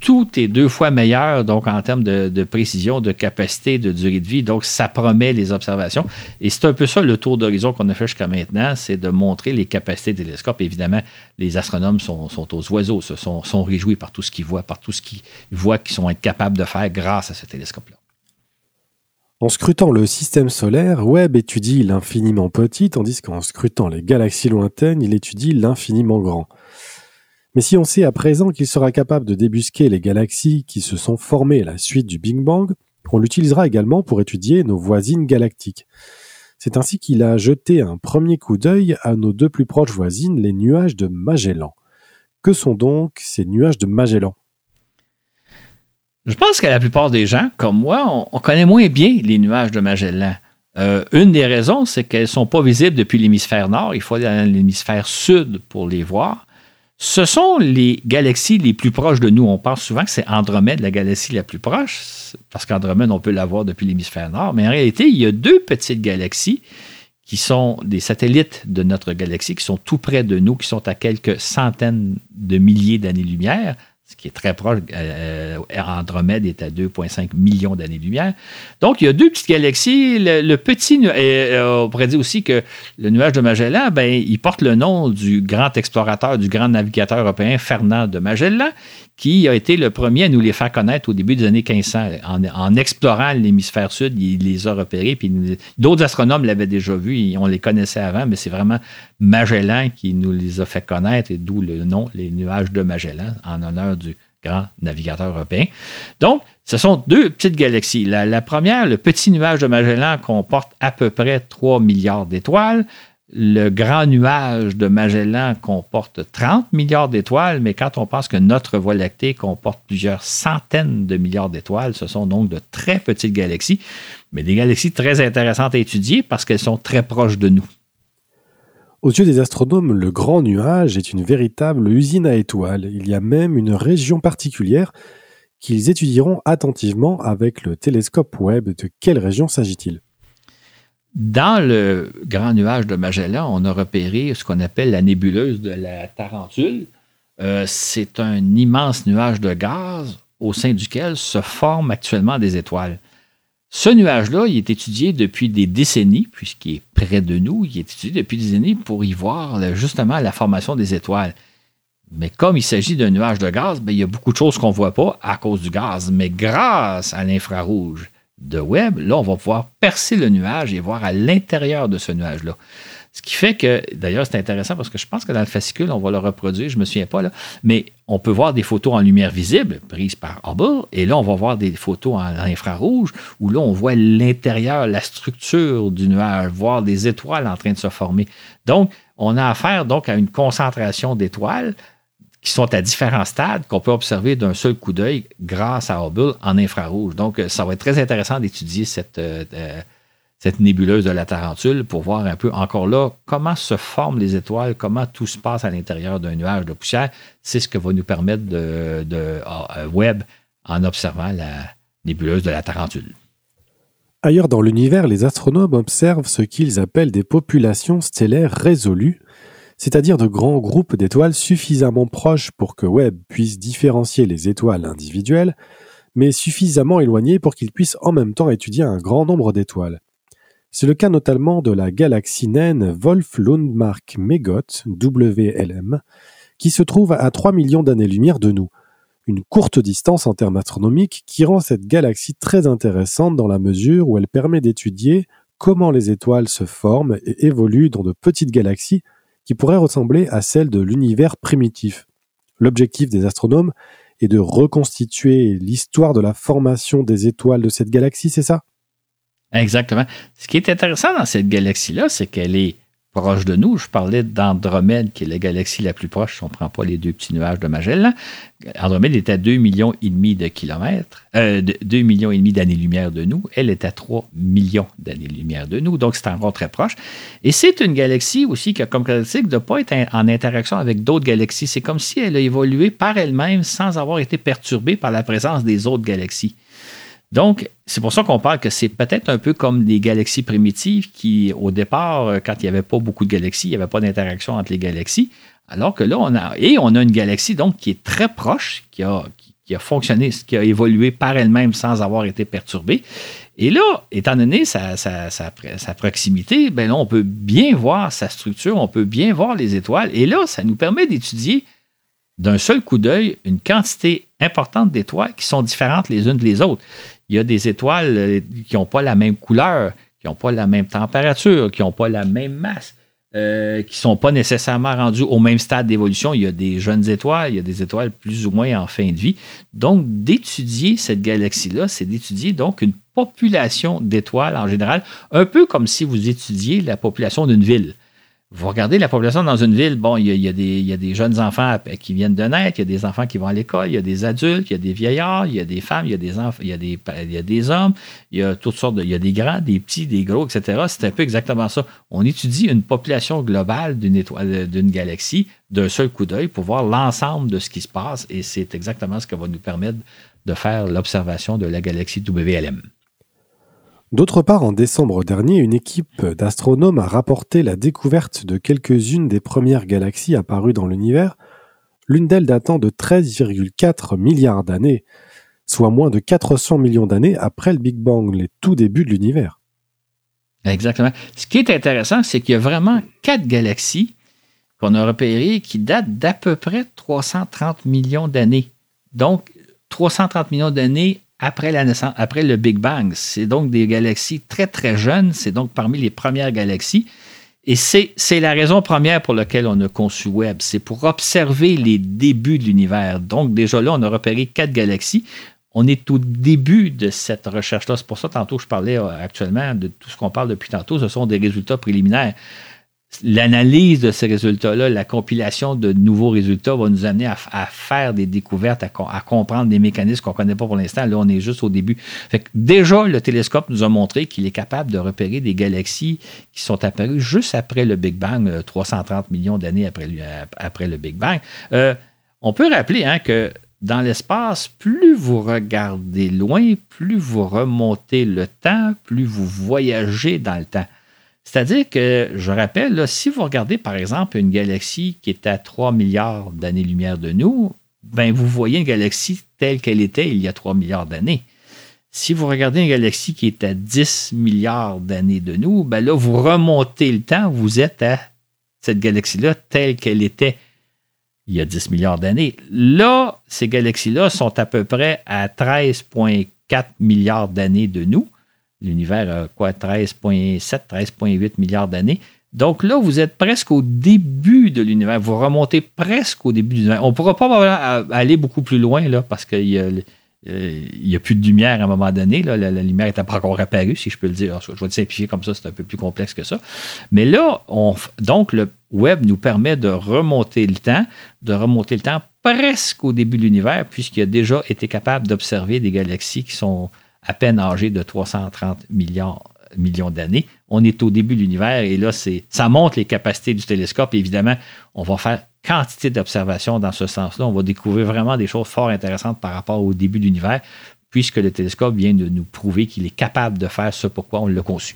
tout est deux fois meilleur, donc en termes de, précision, de capacité, de durée de vie. Donc, ça promet les observations. Et c'est un peu ça le tour d'horizon qu'on a fait jusqu'à maintenant, c'est de montrer les capacités des télescopes. Évidemment, les astronomes sont, aux oiseaux, sont, sont réjouis par tout ce qu'ils voient, par tout ce qu'ils voient qu'ils sont capables de faire grâce à ce télescope-là. En scrutant le système solaire, Webb étudie l'infiniment petit, tandis qu'en scrutant les galaxies lointaines, il étudie l'infiniment grand. Mais si on sait à présent qu'il sera capable de débusquer les galaxies qui se sont formées à la suite du Big Bang, on l'utilisera également pour étudier nos voisines galactiques. C'est ainsi qu'il a jeté un premier coup d'œil à nos deux plus proches voisines, les nuages de Magellan. Que sont donc ces nuages de Magellan? Je pense que la plupart des gens, comme moi, on, connaît moins bien les nuages de Magellan. Euh, une des raisons, c'est qu'elles ne sont pas visibles depuis l'hémisphère nord. Il faut aller dans l'hémisphère sud pour les voir. Ce sont les galaxies les plus proches de nous. On pense souvent que c'est Andromède, la galaxie la plus proche, parce qu'Andromède, on peut la voir depuis l'hémisphère nord. Mais en réalité, il y a deux petites galaxies qui sont des satellites de notre galaxie, qui sont tout près de nous, qui sont à quelques centaines de milliers d'années-lumière, ce qui est très proche. Euh, Andromède est à 2,5 millions d'années-lumière. Donc, il y a deux petites galaxies. Le, petit, euh, on pourrait dire aussi que le nuage de Magellan, ben, il porte le nom du grand explorateur, du grand navigateur européen Fernand de Magellan, qui a été le premier à nous les faire connaître au début des années 1500. En, explorant l'hémisphère sud, il les a repérés. D'autres astronomes l'avaient déjà vus, on les connaissait avant, mais c'est vraiment Magellan qui nous les a fait connaître, et d'où le nom, les nuages de Magellan, en honneur du grand navigateur européen. Donc, ce sont deux petites galaxies. La, première, le petit nuage de Magellan, comporte à peu près 3 milliards d'étoiles. Le grand nuage de Magellan comporte 30 milliards d'étoiles, mais quand on pense que notre Voie lactée comporte plusieurs centaines de milliards d'étoiles, ce sont donc de très petites galaxies, mais des galaxies très intéressantes à étudier parce qu'elles sont très proches de nous. Aux yeux des astronomes, le grand nuage est une véritable usine à étoiles. Il y a même une région particulière qu'ils étudieront attentivement avec le télescope Webb. De quelle région s'agit-il? Dans le grand nuage de Magellan, on a repéré ce qu'on appelle la nébuleuse de la Tarentule. Euh, c'est un immense nuage de gaz au sein duquel se forment actuellement des étoiles. Ce nuage-là, il est étudié depuis des décennies, puisqu'il est près de nous, il est étudié depuis des décennies pour y voir justement la formation des étoiles. Mais comme il s'agit d'un nuage de gaz, ben, il y a beaucoup de choses qu'on ne voit pas à cause du gaz, mais grâce à l'infrarouge de web, là, on va pouvoir percer le nuage et voir à l'intérieur de ce nuage-là. Ce qui fait que, d'ailleurs, c'est intéressant parce que je pense que dans le fascicule, on va le reproduire, je ne me souviens pas, mais on peut voir des photos en lumière visible prises par Hubble, et là, on va voir des photos en infrarouge où là, on voit l'intérieur, la structure du nuage, voir des étoiles en train de se former. Donc, on a affaire donc à une concentration d'étoiles qui sont à différents stades qu'on peut observer d'un seul coup d'œil grâce à Hubble en infrarouge. Donc, ça va être très intéressant d'étudier cette, euh, euh, cette nébuleuse de la Tarentule pour voir un peu encore là comment se forment les étoiles, comment tout se passe à l'intérieur d'un nuage de poussière. C'est ce que va nous permettre de, de Webb en observant la nébuleuse de la Tarentule. Ailleurs dans l'univers, les astronomes observent ce qu'ils appellent des populations stellaires résolues, c'est-à-dire de grands groupes d'étoiles suffisamment proches pour que Webb puisse différencier les étoiles individuelles, mais suffisamment éloignées pour qu'il puisse en même temps étudier un grand nombre d'étoiles. C'est le cas notamment de la galaxie naine Wolf-Lundmark-Megot, WLM, qui se trouve à 3 millions d'années-lumière de nous. Une courte distance en termes astronomiques qui rend cette galaxie très intéressante dans la mesure où elle permet d'étudier comment les étoiles se forment et évoluent dans de petites galaxies qui pourrait ressembler à celle de l'univers primitif. L'objectif des astronomes est de reconstituer l'histoire de la formation des étoiles de cette galaxie, c'est ça? Exactement. Ce qui est intéressant dans cette galaxie-là, c'est qu'elle est proche de nous. Je parlais d'Andromède, qui est la galaxie la plus proche, si on ne prend pas les deux petits nuages de Magellan. Andromède est à 2 millions et demi de kilomètres, euh, 2 millions et demi d'années-lumière de nous. Elle est à 3 millions d'années-lumière de nous, donc c'est encore très proche. Et c'est une galaxie aussi qui a comme caractéristique de ne pas être en interaction avec d'autres galaxies. C'est comme si elle a évolué par elle-même sans avoir été perturbée par la présence des autres galaxies. Donc, c'est pour ça qu'on parle que c'est peut-être un peu comme des galaxies primitives qui, au départ, euh, quand il n'y avait pas beaucoup de galaxies, il n'y avait pas d'interaction entre les galaxies. Alors que là, on a, et on a une galaxie donc qui est très proche, qui a, qui, a fonctionné, qui a évolué par elle-même sans avoir été perturbée. Et là, étant donné sa, sa, sa, proximité, ben là, on peut bien voir sa structure, on peut bien voir les étoiles. Et là, ça nous permet d'étudier d'un seul coup d'œil une quantité importante d'étoiles qui sont différentes les unes des autres il y a des étoiles euh, qui n'ont pas la même couleur, qui n'ont pas la même température, qui n'ont pas la même masse, euh, qui ne sont pas nécessairement rendues au même stade d'évolution. Il y a des jeunes étoiles, il y a des étoiles plus ou moins en fin de vie. Donc, d'étudier cette galaxie-là, c'est d'étudier donc une population d'étoiles en général, un peu comme si vous étudiez la population d'une ville. Vous regardez la population dans une ville, bon, il y, a, des, jeunes enfants qui viennent de naître, il y a des enfants qui vont à l'école, il y a des adultes, il y a des vieillards, il y a des femmes, il y a des il y a des, il y a des hommes, il y a toutes sortes de, il y a des grands, des petits, des gros, etc. C'est un peu exactement ça. On étudie une population globale d'une étoile, d'une galaxie d'un seul coup d'œil pour voir l'ensemble de ce qui se passe et c'est exactement ce qui va nous permettre de faire l'observation de la galaxie WLM. D'autre part, en décembre dernier, une équipe d'astronomes a rapporté la découverte de quelques-unes des premières galaxies apparues dans l'univers, l'une d'elles datant de 13,4 milliards d'années, soit moins de 400 millions d'années après le Big Bang, les tout débuts de l'univers. Exactement. Ce qui est intéressant, c'est qu'il y a vraiment quatre galaxies qu'on a repérées qui datent d'à peu près 330 millions d'années. Donc, 330 millions d'années après la naissance, après le Big Bang. C'est donc des galaxies très, très jeunes. C'est donc parmi les premières galaxies. Et c'est la raison première pour laquelle on a conçu Webb. C'est pour observer les débuts de l'univers. Donc, déjà là, on a repéré quatre galaxies. On est au début de cette recherche-là. C'est pour ça, tantôt, je parlais euh, actuellement de tout ce qu'on parle depuis tantôt. Ce sont des résultats préliminaires l'analyse de ces résultats-là, la compilation de nouveaux résultats va nous amener à, faire des découvertes, à, comprendre des mécanismes qu'on ne connaît pas pour l'instant. Là, on est juste au début. Fait déjà, le télescope nous a montré qu'il est capable de repérer des galaxies qui sont apparues juste après le Big Bang, 330 euh, millions d'années après, après, le Big Bang. Euh, on peut rappeler hein, que dans l'espace, plus vous regardez loin, plus vous remontez le temps, plus vous voyagez dans le temps. C'est-à-dire que, je rappelle, si vous regardez par exemple une galaxie qui est à 3 milliards d'années-lumière de nous, ben, vous voyez une galaxie telle qu'elle était il y a 3 milliards d'années. Si vous regardez une galaxie qui est à 10 milliards d'années de nous, ben là, vous remontez le temps, vous êtes à cette galaxie-là telle qu'elle était il y a 10 milliards d'années. Là, ces galaxies-là sont à peu près à 13,4 milliards d'années de nous. L'univers a quoi, 13,7, 13,8 milliards d'années. Donc là, vous êtes presque au début de l'univers. Vous remontez presque au début de l'univers. On ne pourra pas aller beaucoup plus loin là, parce qu'il y a, il a plus de lumière à un moment donné. La, lumière n'est pas encore apparue, si je peux le dire. je vais le simplifier comme ça, c'est un peu plus complexe que ça. Mais là, on, donc, le web nous permet de remonter le temps, de remonter le temps presque au début de l'univers, puisqu'il a déjà été capable d'observer des galaxies qui sont à peine âgé de 330 millions, millions d'années. On est au début de l'univers et là, ça montre les capacités du télescope. évidemment, on va faire quantité d'observations dans ce sens-là. On va découvrir vraiment des choses fort intéressantes par rapport au début de l'univers, puisque le télescope vient de nous prouver qu'il est capable de faire ce pourquoi on l'a conçu.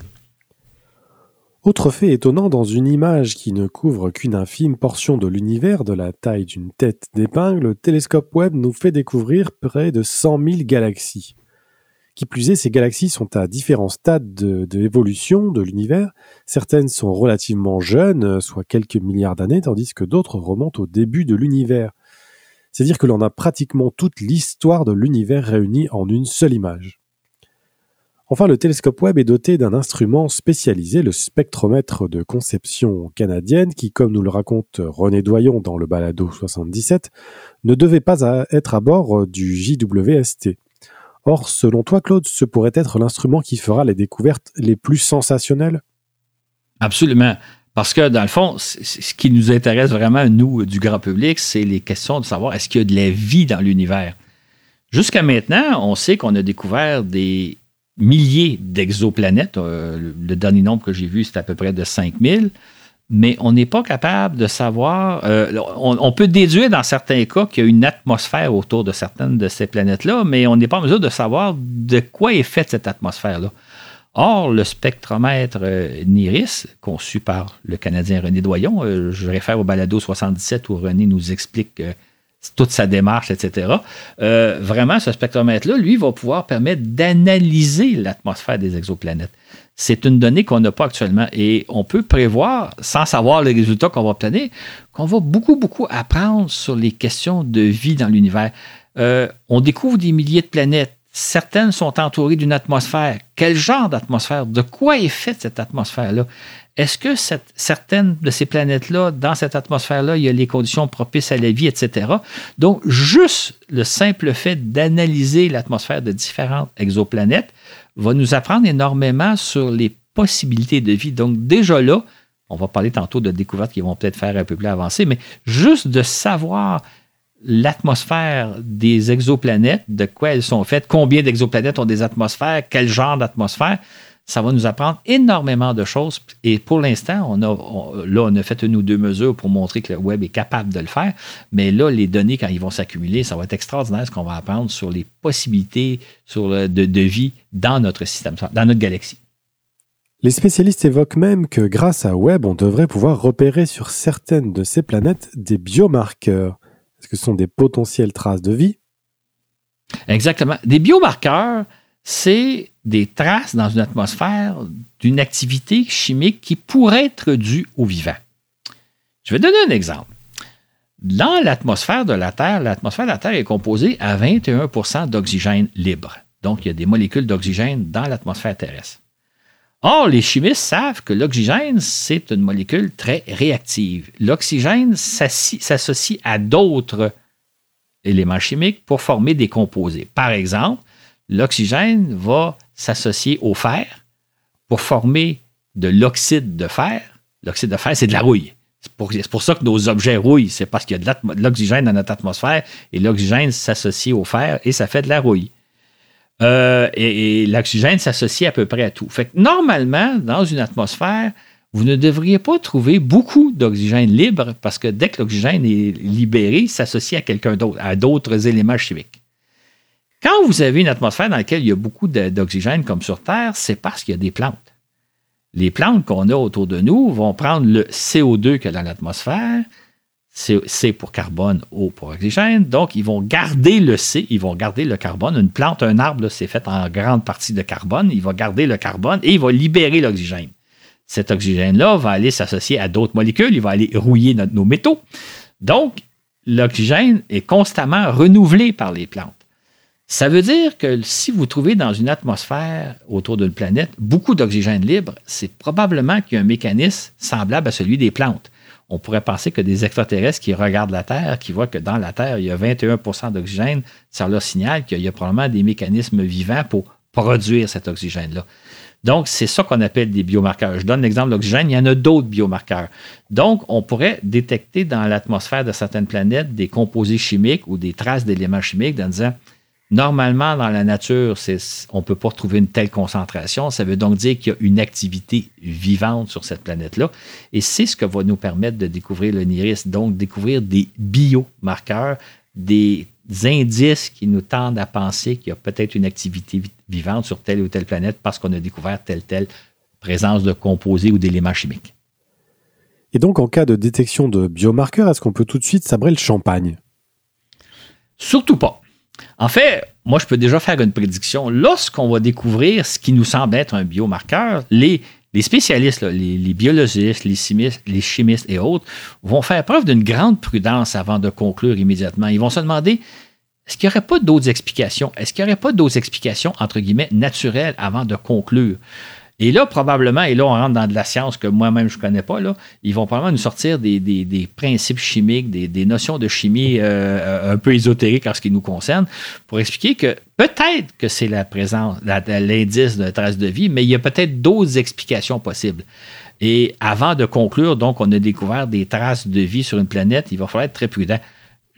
Autre fait étonnant dans une image qui ne couvre qu'une infime portion de l'univers de la taille d'une tête d'épingle, le télescope Webb nous fait découvrir près de 100 000 galaxies. Qui plus est, ces galaxies sont à différents stades de, de l'univers. Certaines sont relativement jeunes, soit quelques milliards d'années, tandis que d'autres remontent au début de l'univers. C'est-à-dire que l'on a pratiquement toute l'histoire de l'univers réunie en une seule image. Enfin, le télescope Webb est doté d'un instrument spécialisé, le spectromètre de conception canadienne, qui, comme nous le raconte René Doyon dans le balado 77, ne devait pas être à bord du JWST. Or, selon toi, Claude, ce pourrait être l'instrument qui fera les découvertes les plus sensationnelles? Absolument. Parce que, dans le fond, ce qui nous intéresse vraiment, nous, du grand public, c'est les questions de savoir est-ce qu'il y a de la vie dans l'univers. Jusqu'à maintenant, on sait qu'on a découvert des milliers d'exoplanètes. Euh, le dernier nombre que j'ai vu, c'est à peu près de 5000 mais on n'est pas capable de savoir. Euh, on, peut déduire dans certains cas qu'il y a une atmosphère autour de certaines de ces planètes-là, mais on n'est pas en mesure de savoir de quoi est faite cette atmosphère-là. Or, le spectromètre euh, NIRIS, conçu par le Canadien René Doyon, euh, je réfère au balado 77 où René nous explique toute sa démarche, etc. vraiment, ce spectromètre-là, lui, va pouvoir permettre d'analyser l'atmosphère des exoplanètes c'est une donnée qu'on n'a pas actuellement. Et on peut prévoir, sans savoir les résultats qu'on va obtenir, qu'on va beaucoup, beaucoup apprendre sur les questions de vie dans l'univers. Euh, on découvre des milliers de planètes. Certaines sont entourées d'une atmosphère. Quel genre d'atmosphère? De quoi est faite cette atmosphère-là? Est-ce que certaines de ces planètes-là, dans cette atmosphère-là, il y a les conditions propices à la vie, etc. Donc, juste le simple fait d'analyser l'atmosphère de différentes exoplanètes va nous apprendre énormément sur les possibilités de vie. Donc, déjà là, on va parler tantôt de découvertes qui vont peut-être faire un peu plus avancer, mais juste de savoir l'atmosphère des exoplanètes, de quoi elles sont faites, combien d'exoplanètes ont des atmosphères, quel genre d'atmosphère, ça va nous apprendre énormément de choses. Et pour l'instant, on a, là, on a fait une ou deux mesures pour montrer que le web est capable de le faire. Mais là, les données, quand ils vont s'accumuler, ça va être extraordinaire ce qu'on va apprendre sur les possibilités sur de, de vie dans notre système, dans notre galaxie. Les spécialistes évoquent même que grâce à Web, on devrait pouvoir repérer sur certaines de ces planètes des biomarqueurs. Est-ce que ce sont des potentielles traces de vie? Exactement. Des biomarqueurs, c'est des traces dans une atmosphère d'une activité chimique qui pourrait être due au vivant. Je vais donner un exemple. Dans l'atmosphère de la Terre, l'atmosphère de la Terre est composée à 21% d'oxygène libre. Donc, il y a des molécules d'oxygène dans l'atmosphère terrestre. Or, les chimistes savent que l'oxygène, c'est une molécule très réactive. L'oxygène s'associe à d'autres éléments chimiques pour former des composés. Par exemple, l'oxygène va s'associer au fer pour former de l'oxyde de fer. L'oxyde de fer, c'est de la rouille. C'est pour, ça que nos objets rouillent. C'est parce qu'il y a de l'oxygène dans notre atmosphère et l'oxygène s'associe au fer et ça fait de la rouille. Euh, et, l'oxygène s'associe à peu près à tout. Fait normalement, dans une atmosphère, vous ne devriez pas trouver beaucoup d'oxygène libre parce que dès que l'oxygène est libéré, il s'associe à quelqu'un d'autre, à d'autres éléments chimiques. Quand vous avez une atmosphère dans laquelle il y a beaucoup d'oxygène comme sur Terre, c'est parce qu'il y a des plantes. Les plantes qu'on a autour de nous vont prendre le CO2 qu'il y a dans l'atmosphère, C pour carbone, O pour oxygène. Donc, ils vont garder le C, ils vont garder le carbone. Une plante, un arbre, c'est fait en grande partie de carbone. Il va garder le carbone et il va libérer l'oxygène. Cet oxygène-là va aller s'associer à d'autres molécules, il va aller rouiller nos métaux. Donc, l'oxygène est constamment renouvelé par les plantes. Ça veut dire que si vous trouvez dans une atmosphère autour d'une planète beaucoup d'oxygène libre, c'est probablement qu'il y a un mécanisme semblable à celui des plantes on pourrait penser que des extraterrestres qui regardent la Terre, qui voient que dans la Terre, il y a 21% d'oxygène, ça leur signale qu'il y a probablement des mécanismes vivants pour produire cet oxygène-là. Donc, c'est ça qu'on appelle des biomarqueurs. Je donne l'exemple de l'oxygène, il y en a d'autres biomarqueurs. Donc, on pourrait détecter dans l'atmosphère de certaines planètes des composés chimiques ou des traces d'éléments chimiques en disant Normalement, dans la nature, on ne peut pas retrouver une telle concentration. Ça veut donc dire qu'il y a une activité vivante sur cette planète-là. Et c'est ce que va nous permettre de découvrir le NIRIS, donc découvrir des biomarqueurs, des indices qui nous tendent à penser qu'il y a peut-être une activité vivante sur telle ou telle planète parce qu'on a découvert telle telle présence de composés ou d'éléments chimiques. Et donc, en cas de détection de biomarqueurs, est-ce qu'on peut tout de suite sabrer le champagne? Surtout pas. En fait, moi, je peux déjà faire une prédiction. Lorsqu'on va découvrir ce qui nous semble être un biomarqueur, les, spécialistes, les, biologistes, les chimistes, les chimistes et autres vont faire preuve d'une grande prudence avant de conclure immédiatement. Ils vont se demander est-ce qu'il n'y aurait pas d'autres explications? Est-ce qu'il n'y aurait pas d'autres explications, entre guillemets, naturelles avant de conclure? Et là, probablement, et là, on rentre dans de la science que moi-même, je ne connais pas, là, ils vont probablement nous sortir des, principes chimiques, des, notions de chimie euh, un peu ésotériques en ce qui nous concerne, pour expliquer que peut-être que c'est la présence, l'indice de traces de vie, mais il y a peut-être d'autres explications possibles. Et avant de conclure, donc, on a découvert des traces de vie sur une planète, il va falloir être très prudent.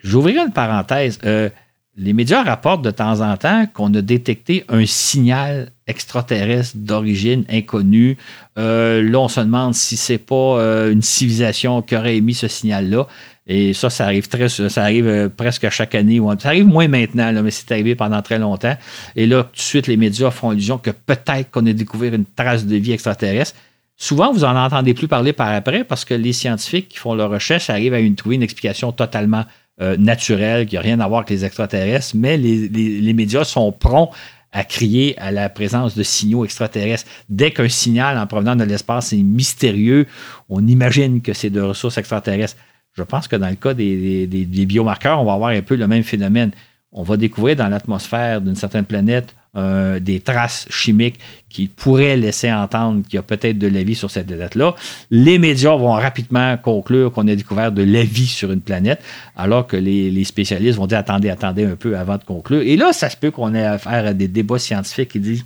J'ouvrirai une parenthèse. Euh, les médias rapportent de temps en temps qu'on a détecté un signal extraterrestre d'origine inconnue. Euh, là, on se demande si c'est pas euh, une civilisation qui aurait émis ce signal-là. Et ça, ça arrive très, ça arrive euh, presque chaque année. Ça arrive moins maintenant, mais c'est arrivé pendant très longtemps. Et là, tout de suite, les médias font allusion que peut-être qu'on a découvert une trace de vie extraterrestre. Souvent, vous en entendez plus parler par après parce que les scientifiques qui font leur recherche arrivent à trouver une explication totalement euh, naturel, qui n'a rien à voir avec les extraterrestres, mais les, médias sont prompts à crier à la présence de signaux extraterrestres. Dès qu'un signal en provenant de l'espace est mystérieux, on imagine que c'est de ressources extraterrestres. Je pense que dans le cas des, biomarqueurs, on va avoir un peu le même phénomène. On va découvrir dans l'atmosphère d'une certaine planète euh, des traces chimiques qui pourraient laisser entendre qu'il y a peut-être de la vie sur cette planète-là. Les médias vont rapidement conclure qu'on a découvert de la vie sur une planète, alors que les, spécialistes vont dire attendez, attendez un peu avant de conclure. Et là, ça se peut qu'on ait affaire à des débats scientifiques qui disent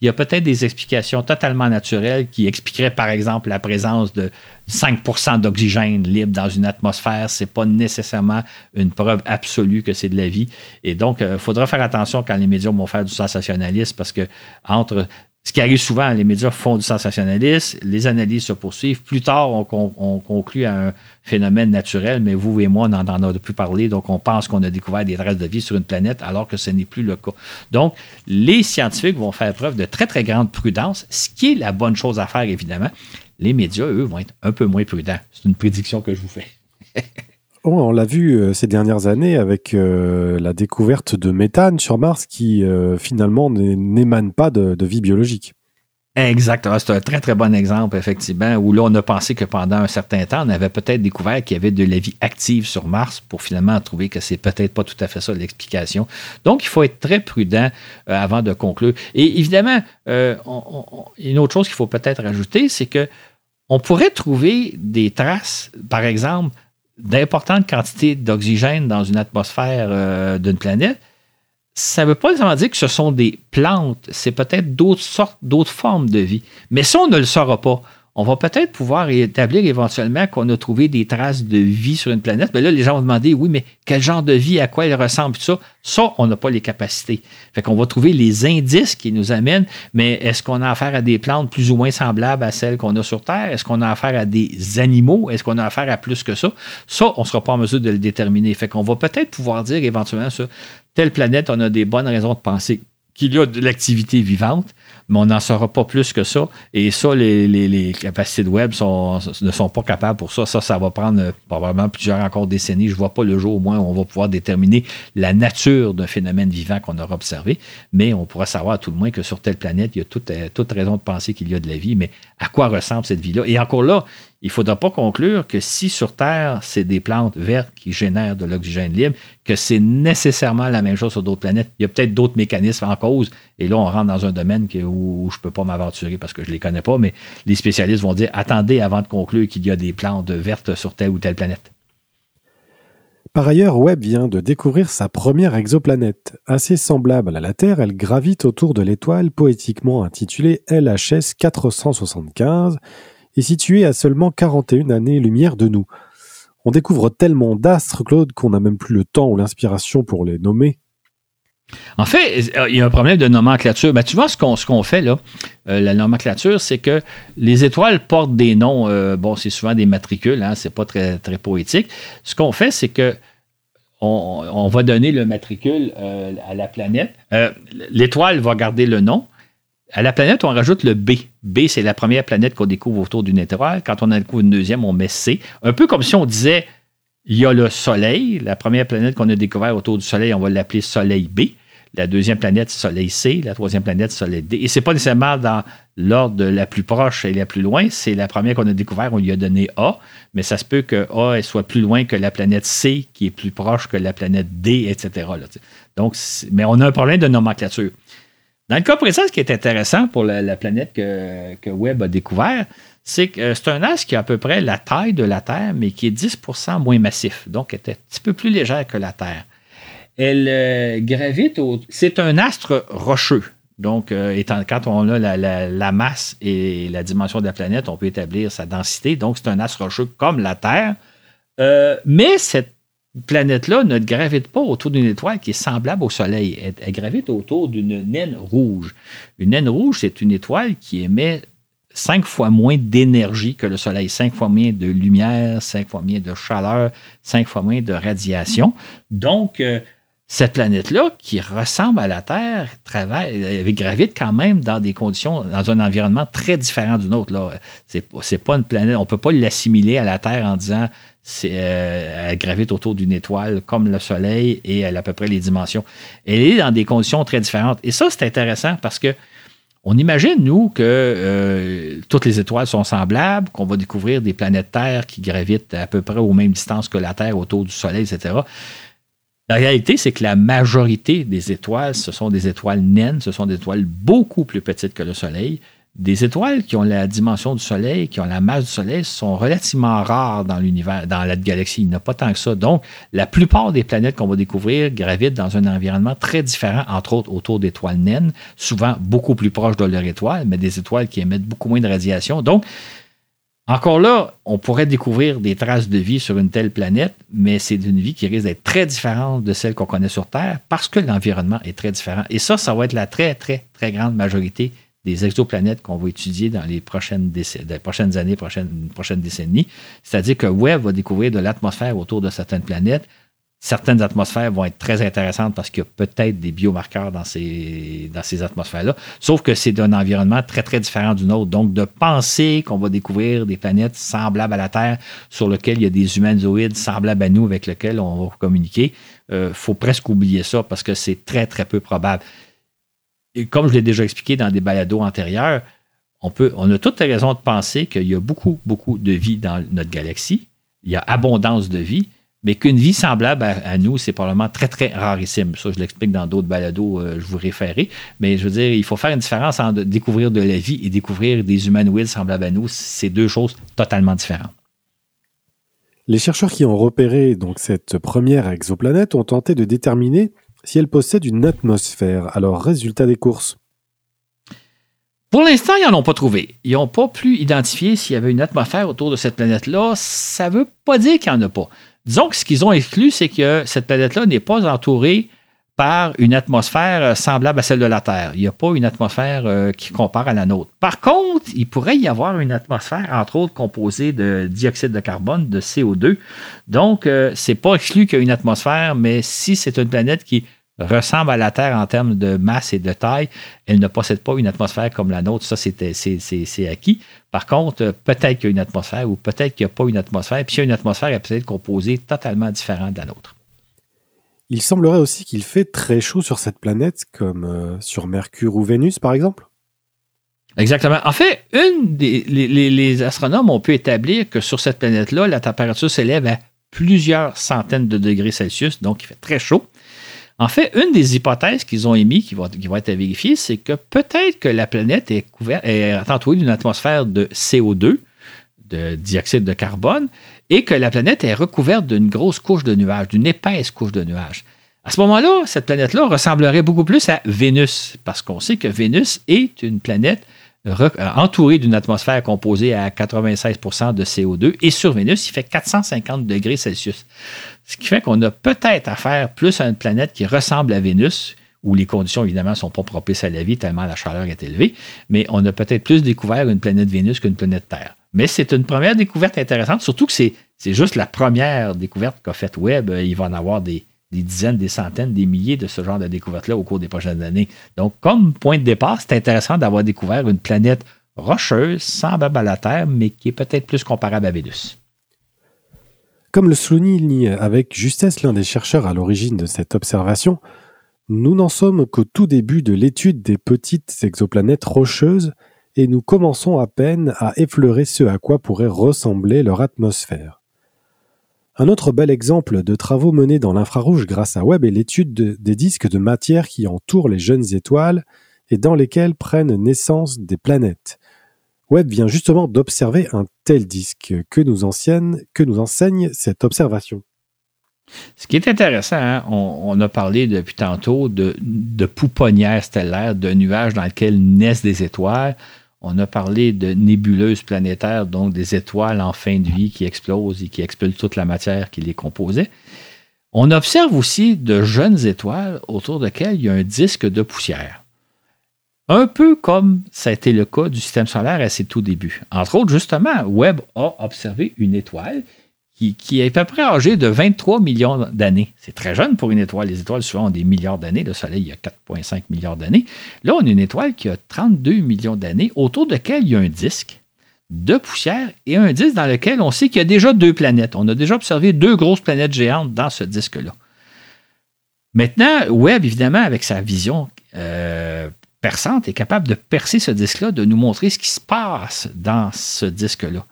il y a peut-être des explications totalement naturelles qui expliqueraient, par exemple, la présence de 5% d'oxygène libre dans une atmosphère. Ce n'est pas nécessairement une preuve absolue que c'est de la vie. Et donc, il euh, faudra faire attention quand les médias vont faire du sensationnalisme parce que entre ce qui arrive souvent, les médias font du sensationnalisme, les analyses se poursuivent. Plus tard, on, conclut à un phénomène naturel, mais vous et moi, on n'en a plus parlé, donc on pense qu'on a découvert des traces de vie sur une planète, alors que ce n'est plus le cas. Donc, les scientifiques vont faire preuve de très, très grande prudence, ce qui est la bonne chose à faire, évidemment. Les médias, eux, vont être un peu moins prudents. C'est une prédiction que je vous fais. Oh, on l'a vu euh, ces dernières années avec euh, la découverte de méthane sur Mars qui euh, finalement n'émane pas de, vie biologique. Exactement, c'est un très très bon exemple effectivement où là on a pensé que pendant un certain temps on avait peut-être découvert qu'il y avait de la vie active sur Mars pour finalement trouver que c'est peut-être pas tout à fait ça l'explication. Donc il faut être très prudent avant de conclure. Et évidemment, une autre chose qu'il faut peut-être rajouter, c'est que on pourrait trouver des traces, par exemple, d'importantes quantités d'oxygène dans une atmosphère euh, d'une planète, ça ne veut pas nécessairement dire que ce sont des plantes, c'est peut-être d'autres sortes, d'autres formes de vie. Mais ça, on ne le saura pas on va peut-être pouvoir établir éventuellement qu'on a trouvé des traces de vie sur une planète. Mais là, les gens vont demander, oui, mais quel genre de vie, à quoi elle ressemble, tout ça. Ça, on n'a pas les capacités. Fait qu'on va trouver les indices qui nous amènent, mais est-ce qu'on a affaire à des plantes plus ou moins semblables à celles qu'on a sur Terre? Est-ce qu'on a affaire à des animaux? Est-ce qu'on a affaire à plus que ça? Ça, on ne sera pas en mesure de le déterminer. Fait qu'on va peut-être pouvoir dire éventuellement sur telle planète, on a des bonnes raisons de penser qu'il y a de l'activité vivante mais on n'en saura pas plus que ça. Et ça, les, capacités de web ne sont pas capables pour ça. Ça, ça va prendre euh, probablement plusieurs encore décennies. Je ne vois pas le jour au moins où on va pouvoir déterminer la nature d'un phénomène vivant qu'on aura observé, mais on pourra savoir à tout le moins que sur telle planète, il y a euh, toute raison de penser qu'il y a de la vie, mais à quoi ressemble cette vie-là? Et encore là, il ne faudra pas conclure que si sur Terre, c'est des plantes vertes qui génèrent de l'oxygène libre, que c'est nécessairement la même chose sur d'autres planètes. Il y a peut-être d'autres mécanismes en cause. Et là, on rentre dans un domaine où, je ne peux pas m'aventurer parce que je ne les connais pas, mais les spécialistes vont dire attendez avant de conclure qu'il y a des plantes vertes sur telle ou telle planète. Par ailleurs, Webb vient de découvrir sa première exoplanète. Assez semblable à la Terre, elle gravite autour de l'étoile poétiquement intitulée LHS 475 est située à seulement 41 années-lumière de nous. On découvre tellement d'astres, Claude, qu'on n'a même plus le temps ou l'inspiration pour les nommer. En fait, il y a un problème de nomenclature. Ben, tu vois, ce qu'on fait, là, euh, la nomenclature, c'est que les étoiles portent des noms. Euh, bon, c'est souvent des matricules, hein, c'est pas très, poétique. Ce qu'on fait, c'est que on, va donner le matricule euh, à la planète. L'étoile va garder le nom. À la planète, on rajoute le B. B, c'est la première planète qu'on découvre autour d'une étoile. Quand on en découvre une deuxième, on met C. Un peu comme si on disait, il y a le Soleil. La première planète qu'on a découvert autour du Soleil, on va l'appeler Soleil B. La deuxième planète, Soleil C. La troisième planète, Soleil D. Et c'est pas nécessairement dans l'ordre la plus proche et la plus loin. C'est la première qu'on a découvert, on lui a donné A. Mais ça se peut que A soit plus loin que la planète C, qui est plus proche que la planète D, etc. Donc, mais on a un problème de nomenclature. Dans le cas présent, ce qui est intéressant pour la, planète que, Webb a découvert, c'est que euh, c'est un astre qui a à peu près la taille de la Terre, mais qui est 10% moins massif, donc est un petit peu plus légère que la Terre. Elle euh, gravite au... C'est un astre rocheux. Donc, euh, étant, quand on a la, masse et la dimension de la planète, on peut établir sa densité. Donc, c'est un astre rocheux comme la Terre. mais cette planète-là ne gravite pas autour d'une étoile qui est semblable au Soleil. Elle, gravite autour d'une naine rouge. Une naine rouge, c'est une étoile qui émet cinq fois moins d'énergie que le Soleil, cinq fois moins de lumière, cinq fois moins de chaleur, cinq fois moins de radiation. Donc, euh, cette planète-là, qui ressemble à la Terre, travaille, gravite quand même dans des conditions, dans un environnement très différent du nôtre. Là. C'est, pas une planète, on peut pas l'assimiler à la Terre en disant euh, elle gravite autour d'une étoile comme le Soleil et elle a à peu près les dimensions. Elle est dans des conditions très différentes. Et ça, c'est intéressant parce que on imagine, nous, que euh, toutes les étoiles sont semblables, qu'on va découvrir des planètes Terre qui gravitent à peu près aux mêmes distances que la Terre autour du Soleil, etc. La réalité, c'est que la majorité des étoiles, ce sont des étoiles naines, ce sont des étoiles beaucoup plus petites que le Soleil, des étoiles qui ont la dimension du Soleil, qui ont la masse du Soleil, sont relativement rares dans l'univers, dans la galaxie. Il n'y en a pas tant que ça. Donc, la plupart des planètes qu'on va découvrir gravitent dans un environnement très différent, entre autres autour d'étoiles naines, souvent beaucoup plus proches de leur étoile, mais des étoiles qui émettent beaucoup moins de radiation. Donc, encore là, on pourrait découvrir des traces de vie sur une telle planète, mais c'est une vie qui risque d'être très différente de celle qu'on connaît sur Terre parce que l'environnement est très différent. Et ça, ça va être la très, très, très grande majorité des exoplanètes qu'on va étudier dans les prochaines, années, prochaines, prochaines décennies. C'est-à-dire que Webb va découvrir de l'atmosphère autour de certaines planètes. Certaines atmosphères vont être très intéressantes parce qu'il y a peut-être des biomarqueurs dans ces, atmosphères-là. Sauf que c'est d'un environnement très, très différent du nôtre. Donc, de penser qu'on va découvrir des planètes semblables à la Terre sur lesquelles il y a des humanoïdes semblables à nous avec lesquels on va communiquer, il euh, faut presque oublier ça parce que c'est très, très peu probable et comme je l'ai déjà expliqué dans des balados antérieurs, on, peut, on a toute raison de penser qu'il y a beaucoup, beaucoup de vie dans notre galaxie. Il y a abondance de vie, mais qu'une vie semblable à, nous, c'est probablement très, très rarissime. Ça, je l'explique dans d'autres balados, euh, je vous référerai. Mais je veux dire, il faut faire une différence entre découvrir de la vie et découvrir des humanoïdes semblables à nous. C'est deux choses totalement différentes. Les chercheurs qui ont repéré donc cette première exoplanète ont tenté de déterminer si elle possède une atmosphère. Alors, résultat des courses. Pour l'instant, ils n'en ont pas trouvé. Ils n'ont pas pu identifier s'il y avait une atmosphère autour de cette planète-là. Ça ne veut pas dire qu'il n'y en a pas. Disons que ce qu'ils ont exclu, c'est que cette planète-là n'est pas entourée par une atmosphère euh, semblable à celle de la Terre. Il n'y a pas une atmosphère euh, qui compare à la nôtre. Par contre, il pourrait y avoir une atmosphère, entre autres, composée de dioxyde de carbone, de CO2. Donc, euh, c'est pas exclu qu'il y ait une atmosphère, mais si c'est une planète qui ressemble à la Terre en termes de masse et de taille, elle ne possède pas une atmosphère comme la nôtre. Ça, c'est acquis. Par contre, peut-être qu'il y a une atmosphère ou peut-être qu'il n'y a pas une atmosphère. Puis, il y a une atmosphère, elle peut être composée totalement différente de la nôtre. Il semblerait aussi qu'il fait très chaud sur cette planète, comme euh, sur Mercure ou Vénus, par exemple. Exactement. En fait, une des, les, astronomes ont pu établir que sur cette planète-là, la température s'élève à plusieurs centaines de degrés Celsius, donc il fait très chaud. En fait, une des hypothèses qu'ils ont émises, qui va être vérifiée, c'est que peut-être que la planète est, entourée d'une atmosphère de CO2, de dioxyde de carbone, et que la planète est recouverte d'une grosse couche de nuages, d'une épaisse couche de nuages. À ce moment-là, cette planète-là ressemblerait beaucoup plus à Vénus, parce qu'on sait que Vénus est une planète entourée d'une atmosphère composée à 96% de CO2, et sur Vénus, il fait 450 degrés Celsius. Ce qui fait qu'on a peut-être affaire plus à une planète qui ressemble à Vénus, où les conditions, évidemment, ne sont pas propices à la vie, tellement la chaleur est élevée, mais on a peut-être plus découvert une planète Vénus qu'une planète Terre. Mais c'est une première découverte intéressante, surtout que c'est, juste la première découverte qu'a faite Webb. Il va en avoir des, dizaines, des centaines, des milliers de ce genre de découvertes-là au cours des prochaines années. Donc, comme point de départ, c'est intéressant d'avoir découvert une planète rocheuse, semblable à la Terre, mais qui est peut-être plus comparable à Vénus. Comme le souligne avec justesse l'un des chercheurs à l'origine de cette observation, nous n'en sommes qu'au tout début de l'étude des petites exoplanètes rocheuses et nous commençons à peine à effleurer ce à quoi pourrait ressembler leur atmosphère. Un autre bel exemple de travaux menés dans l'infrarouge grâce à Webb est l'étude des disques de matière qui entourent les jeunes étoiles et dans lesquels prennent naissance des planètes. Webb vient justement d'observer un tel disque. Que nous, enseigne cette observation ce qui est intéressant, hein, on, a parlé depuis tantôt de, de pouponnières stellaires, de nuages dans lesquels naissent des étoiles. On a parlé de nébuleuses planétaires, donc des étoiles en fin de vie qui explosent et qui expulsent toute la matière qui les composait. On observe aussi de jeunes étoiles autour desquelles il y a un disque de poussière. Un peu comme ça a été le cas du système solaire à ses tout débuts. Entre autres, justement, Webb a observé une étoile qui, est à peu près âgé de 23 millions d'années. C'est très jeune pour une étoile. Les étoiles, souvent, ont des milliards d'années. Le Soleil, il y a 4,5 milliards d'années. Là, on a une étoile qui a 32 millions d'années, autour de laquelle il y a un disque de poussière et un disque dans lequel on sait qu'il y a déjà deux planètes. On a déjà observé deux grosses planètes géantes dans ce disque-là. Maintenant, Webb, évidemment, avec sa vision euh, perçante, est capable de percer ce disque-là, de nous montrer ce qui se passe dans ce disque-là.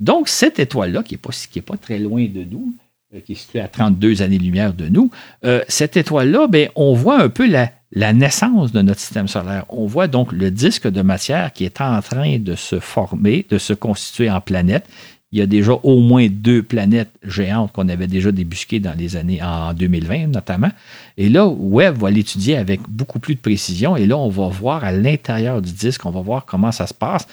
Donc, cette étoile-là, qui n'est pas, pas très loin de nous, euh, qui est située à 32 années-lumière de nous, euh, cette étoile-là, ben, on voit un peu la, la, naissance de notre système solaire. On voit donc le disque de matière qui est en train de se former, de se constituer en planète. Il y a déjà au moins deux planètes géantes qu'on avait déjà débusquées dans les années en 2020 notamment. Et là, Webb va l'étudier avec beaucoup plus de précision. Et là, on va voir à l'intérieur du disque, on va voir comment ça se passe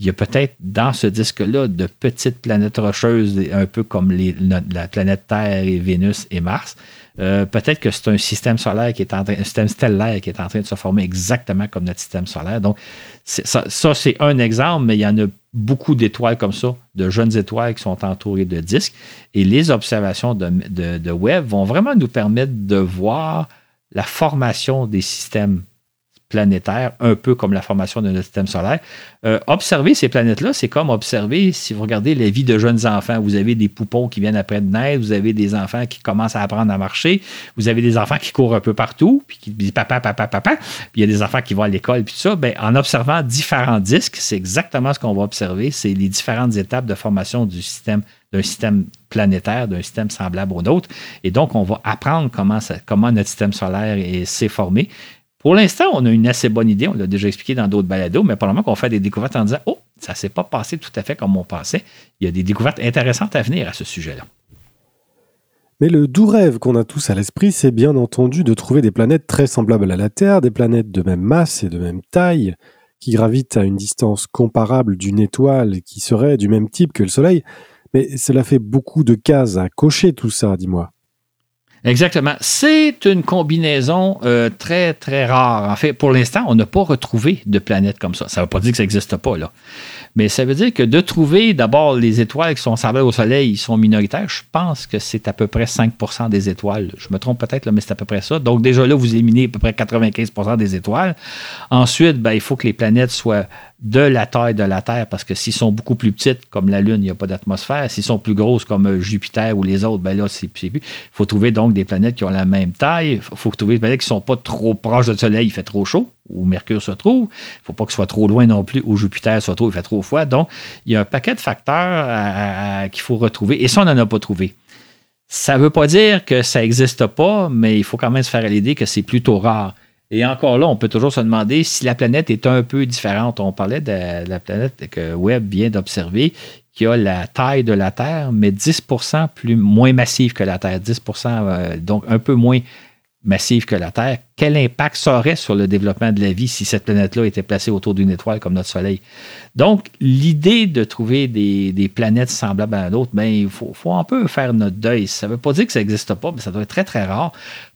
il y a peut-être dans ce disque-là de petites planètes rocheuses, un peu comme la planète Terre et Vénus et Mars. Euh, peut-être que c'est un système solaire qui est en train, un système stellaire qui est en train de se former exactement comme notre système solaire. Donc, ça, c'est un exemple, mais il y en a beaucoup d'étoiles comme ça, de jeunes étoiles qui sont entourées de disques. Et les observations de, de, de Webb vont vraiment nous permettre de voir la formation des systèmes planétaire, un peu comme la formation de notre système solaire. Euh, observer ces planètes-là, c'est comme observer, si vous regardez la vie de jeunes enfants, vous avez des poupons qui viennent après de naître, vous avez des enfants qui commencent à apprendre à marcher, vous avez des enfants qui courent un peu partout, puis qui disent papa, papa, papa, puis il y a des enfants qui vont à l'école, puis tout ça. Ben, en observant différents disques, c'est exactement ce qu'on va observer, c'est les différentes étapes de formation du système d'un système planétaire, d'un système semblable au nôtre. Et donc, on va apprendre comment, comment notre système solaire s'est formé. Pour l'instant, on a une assez bonne idée, on l'a déjà expliqué dans d'autres balados, mais probablement qu'on fait des découvertes en disant Oh, ça ne s'est pas passé tout à fait comme on pensait. Il y a des découvertes intéressantes à venir à ce sujet-là. Mais le doux rêve qu'on a tous à l'esprit, c'est bien entendu de trouver des planètes très semblables à la Terre, des planètes de même masse et de même taille, qui gravitent à une distance comparable d'une étoile qui serait du même type que le Soleil. Mais cela fait beaucoup de cases à cocher tout ça, dis-moi. Exactement. C'est une combinaison euh, très, très rare. En fait, pour l'instant, on n'a pas retrouvé de planète comme ça. Ça ne veut pas dire que ça n'existe pas, là. Mais ça veut dire que de trouver d'abord les étoiles qui sont semblables au Soleil, ils sont minoritaires. Je pense que c'est à peu près 5% des étoiles. Je me trompe peut-être, mais c'est à peu près ça. Donc déjà là, vous éliminez à peu près 95% des étoiles. Ensuite, ben, il faut que les planètes soient de la taille de la Terre, parce que s'ils sont beaucoup plus petites, comme la Lune, il n'y a pas d'atmosphère. S'ils sont plus grosses, comme euh, Jupiter ou les autres, ben là, c'est plus. Il faut trouver donc des planètes qui ont la même taille. Il faut trouver des planètes qui ne sont pas trop proches du Soleil, il fait trop chaud, où Mercure se trouve. Il ne faut pas ce soit trop loin non plus, où Jupiter se trouve, il fait trop froid. Donc, il y a un paquet de facteurs qu'il faut retrouver. Et ça, on n'en a pas trouvé. Ça ne veut pas dire que ça n'existe pas, mais il faut quand même se faire à l'idée que c'est plutôt rare. Et encore là, on peut toujours se demander si la planète est un peu différente. On parlait de la planète que Webb vient d'observer, qui a la taille de la Terre, mais 10 plus, moins massive que la Terre. 10% euh, donc un peu moins massive que la Terre. Quel impact ça aurait sur le développement de la vie si cette planète-là était placée autour d'une étoile comme notre Soleil? Donc, l'idée de trouver des, planètes semblables à d'autres, ben, il faut, faut un peu faire notre deuil. Ça ne veut pas dire que ça n'existe pas, mais ça doit être très, très rare.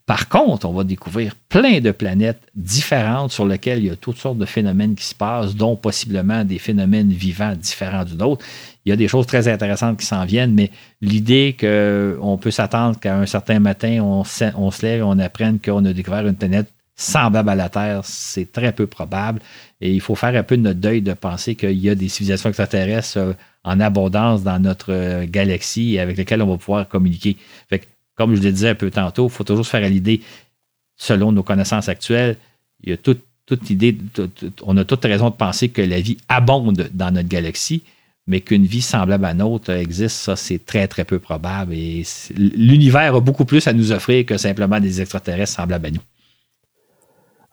Par contre, on va découvrir plein de planètes différentes sur lesquelles il y a toutes sortes de phénomènes qui se passent, dont possiblement des phénomènes vivants différents d'une autre. Il y a des choses très intéressantes qui s'en viennent, mais l'idée qu'on peut s'attendre qu'à un certain matin, on se, lève et on apprenne qu'on a découvert une planète semblable à la Terre, c'est très peu probable. Et il faut faire un peu de notre deuil de penser qu'il y a des civilisations extraterrestres euh, en abondance dans notre euh, galaxie avec lesquelles on va pouvoir communiquer. Fait comme je le disais un peu tantôt, il faut toujours se faire à l'idée, selon nos connaissances actuelles, il y on a toute raison de penser que la vie abonde dans notre galaxie, mais qu'une vie semblable à nôtre existe, ça, c'est très, très peu probable. Et l'univers a beaucoup plus à nous offrir que simplement des extraterrestres semblables à nous.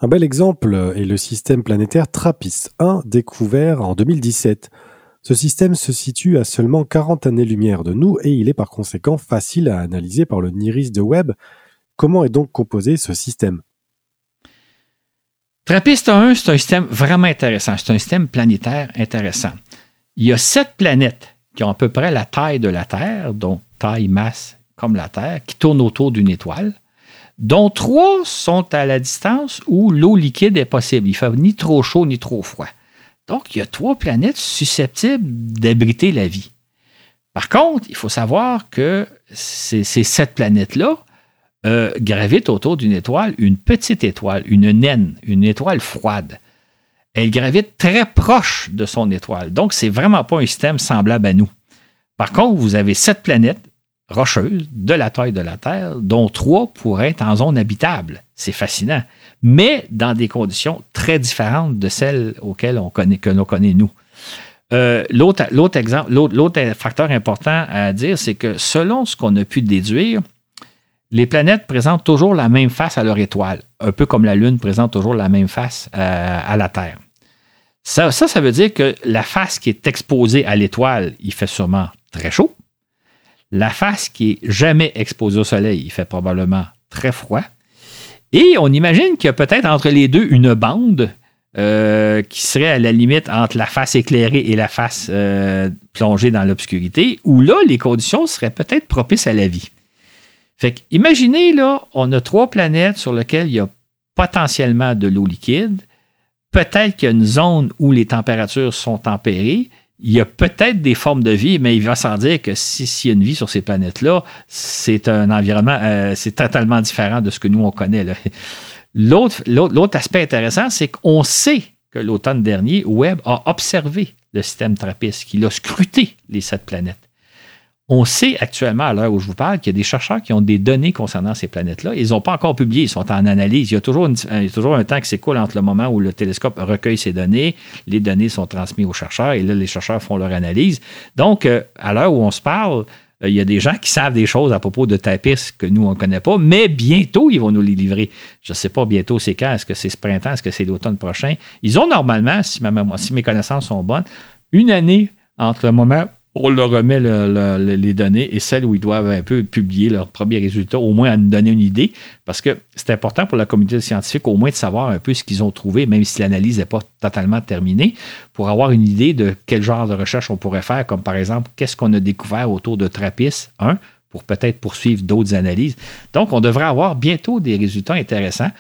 Un bel exemple est le système planétaire TRAPPIST-1 découvert en 2017. Ce système se situe à seulement 40 années-lumière de nous et il est par conséquent facile à analyser par le NIRIS de Webb. Comment est donc composé ce système? TRAPPIST 1, c'est un système vraiment intéressant. C'est un système planétaire intéressant. Il y a sept planètes qui ont à peu près la taille de la Terre, donc taille, masse comme la Terre, qui tournent autour d'une étoile, dont trois sont à la distance où l'eau liquide est possible. Il ne fait ni trop chaud ni trop froid. Donc, il y a trois planètes susceptibles d'abriter la vie. Par contre, il faut savoir que ces, sept planètes-là euh, gravitent autour d'une étoile, une petite étoile, une naine, une étoile froide. Elle gravite très proche de son étoile. Donc, ce n'est vraiment pas un système semblable à nous. Par contre, vous avez sept planètes rocheuses de la taille de la Terre, dont trois pourraient être en zone habitable. C'est fascinant mais dans des conditions très différentes de celles auxquelles on connaît, que l'on connaît nous. Euh, l'autre facteur important à dire, c'est que selon ce qu'on a pu déduire, les planètes présentent toujours la même face à leur étoile, un peu comme la Lune présente toujours la même face euh, à la Terre. Ça, ça, veut dire que la face qui est exposée à l'étoile, il fait sûrement très chaud. La face qui est jamais exposée au Soleil, il fait probablement très froid. Et on imagine qu'il y a peut-être entre les deux une bande euh, qui serait à la limite entre la face éclairée et la face euh, plongée dans l'obscurité, où là, les conditions seraient peut-être propices à la vie. Fait que, imaginez, là, on a trois planètes sur lesquelles il y a potentiellement de l'eau liquide. Peut-être qu'il y a une zone où les températures sont tempérées. Il y a peut-être des formes de vie, mais il va sans dire que s'il y a une vie sur ces planètes-là, c'est un environnement, euh, c'est totalement différent de ce que nous, on connaît. L'autre aspect intéressant, c'est qu'on sait que l'automne dernier, Webb a observé le système TRAPPIST, qu'il a scruté les sept planètes. On sait actuellement, à l'heure où je vous parle, qu'il y a des chercheurs qui ont des données concernant ces planètes-là. Ils n'ont pas encore publié, ils sont en analyse. Il y a toujours, un temps qui s'écoule entre le moment où le télescope recueille ces données, les données sont transmises aux chercheurs et là, les chercheurs font leur analyse. Donc, euh, à l'heure où on se parle, euh, il y a des gens qui savent des choses à propos de TAPIS que nous, on ne connaît pas, mais bientôt, ils vont nous les livrer. Je ne sais pas bientôt c'est quand, est-ce que c'est ce printemps, est-ce que c'est l'automne prochain. Ils ont normalement, si mes connaissances sont bonnes, une année entre le moment on leur remet les données et celles où ils doivent un peu publier leurs premiers résultats, au moins à nous donner une idée, parce que c'est important pour la communauté scientifique au moins de savoir un peu ce qu'ils ont trouvé, même si l'analyse n'est pas totalement terminée, pour avoir une idée de quel genre de recherche on pourrait faire, comme par exemple, qu'est-ce qu'on a découvert autour de Trappist 1 pour peut-être poursuivre d'autres analyses. Donc, on devrait avoir bientôt des résultats intéressants.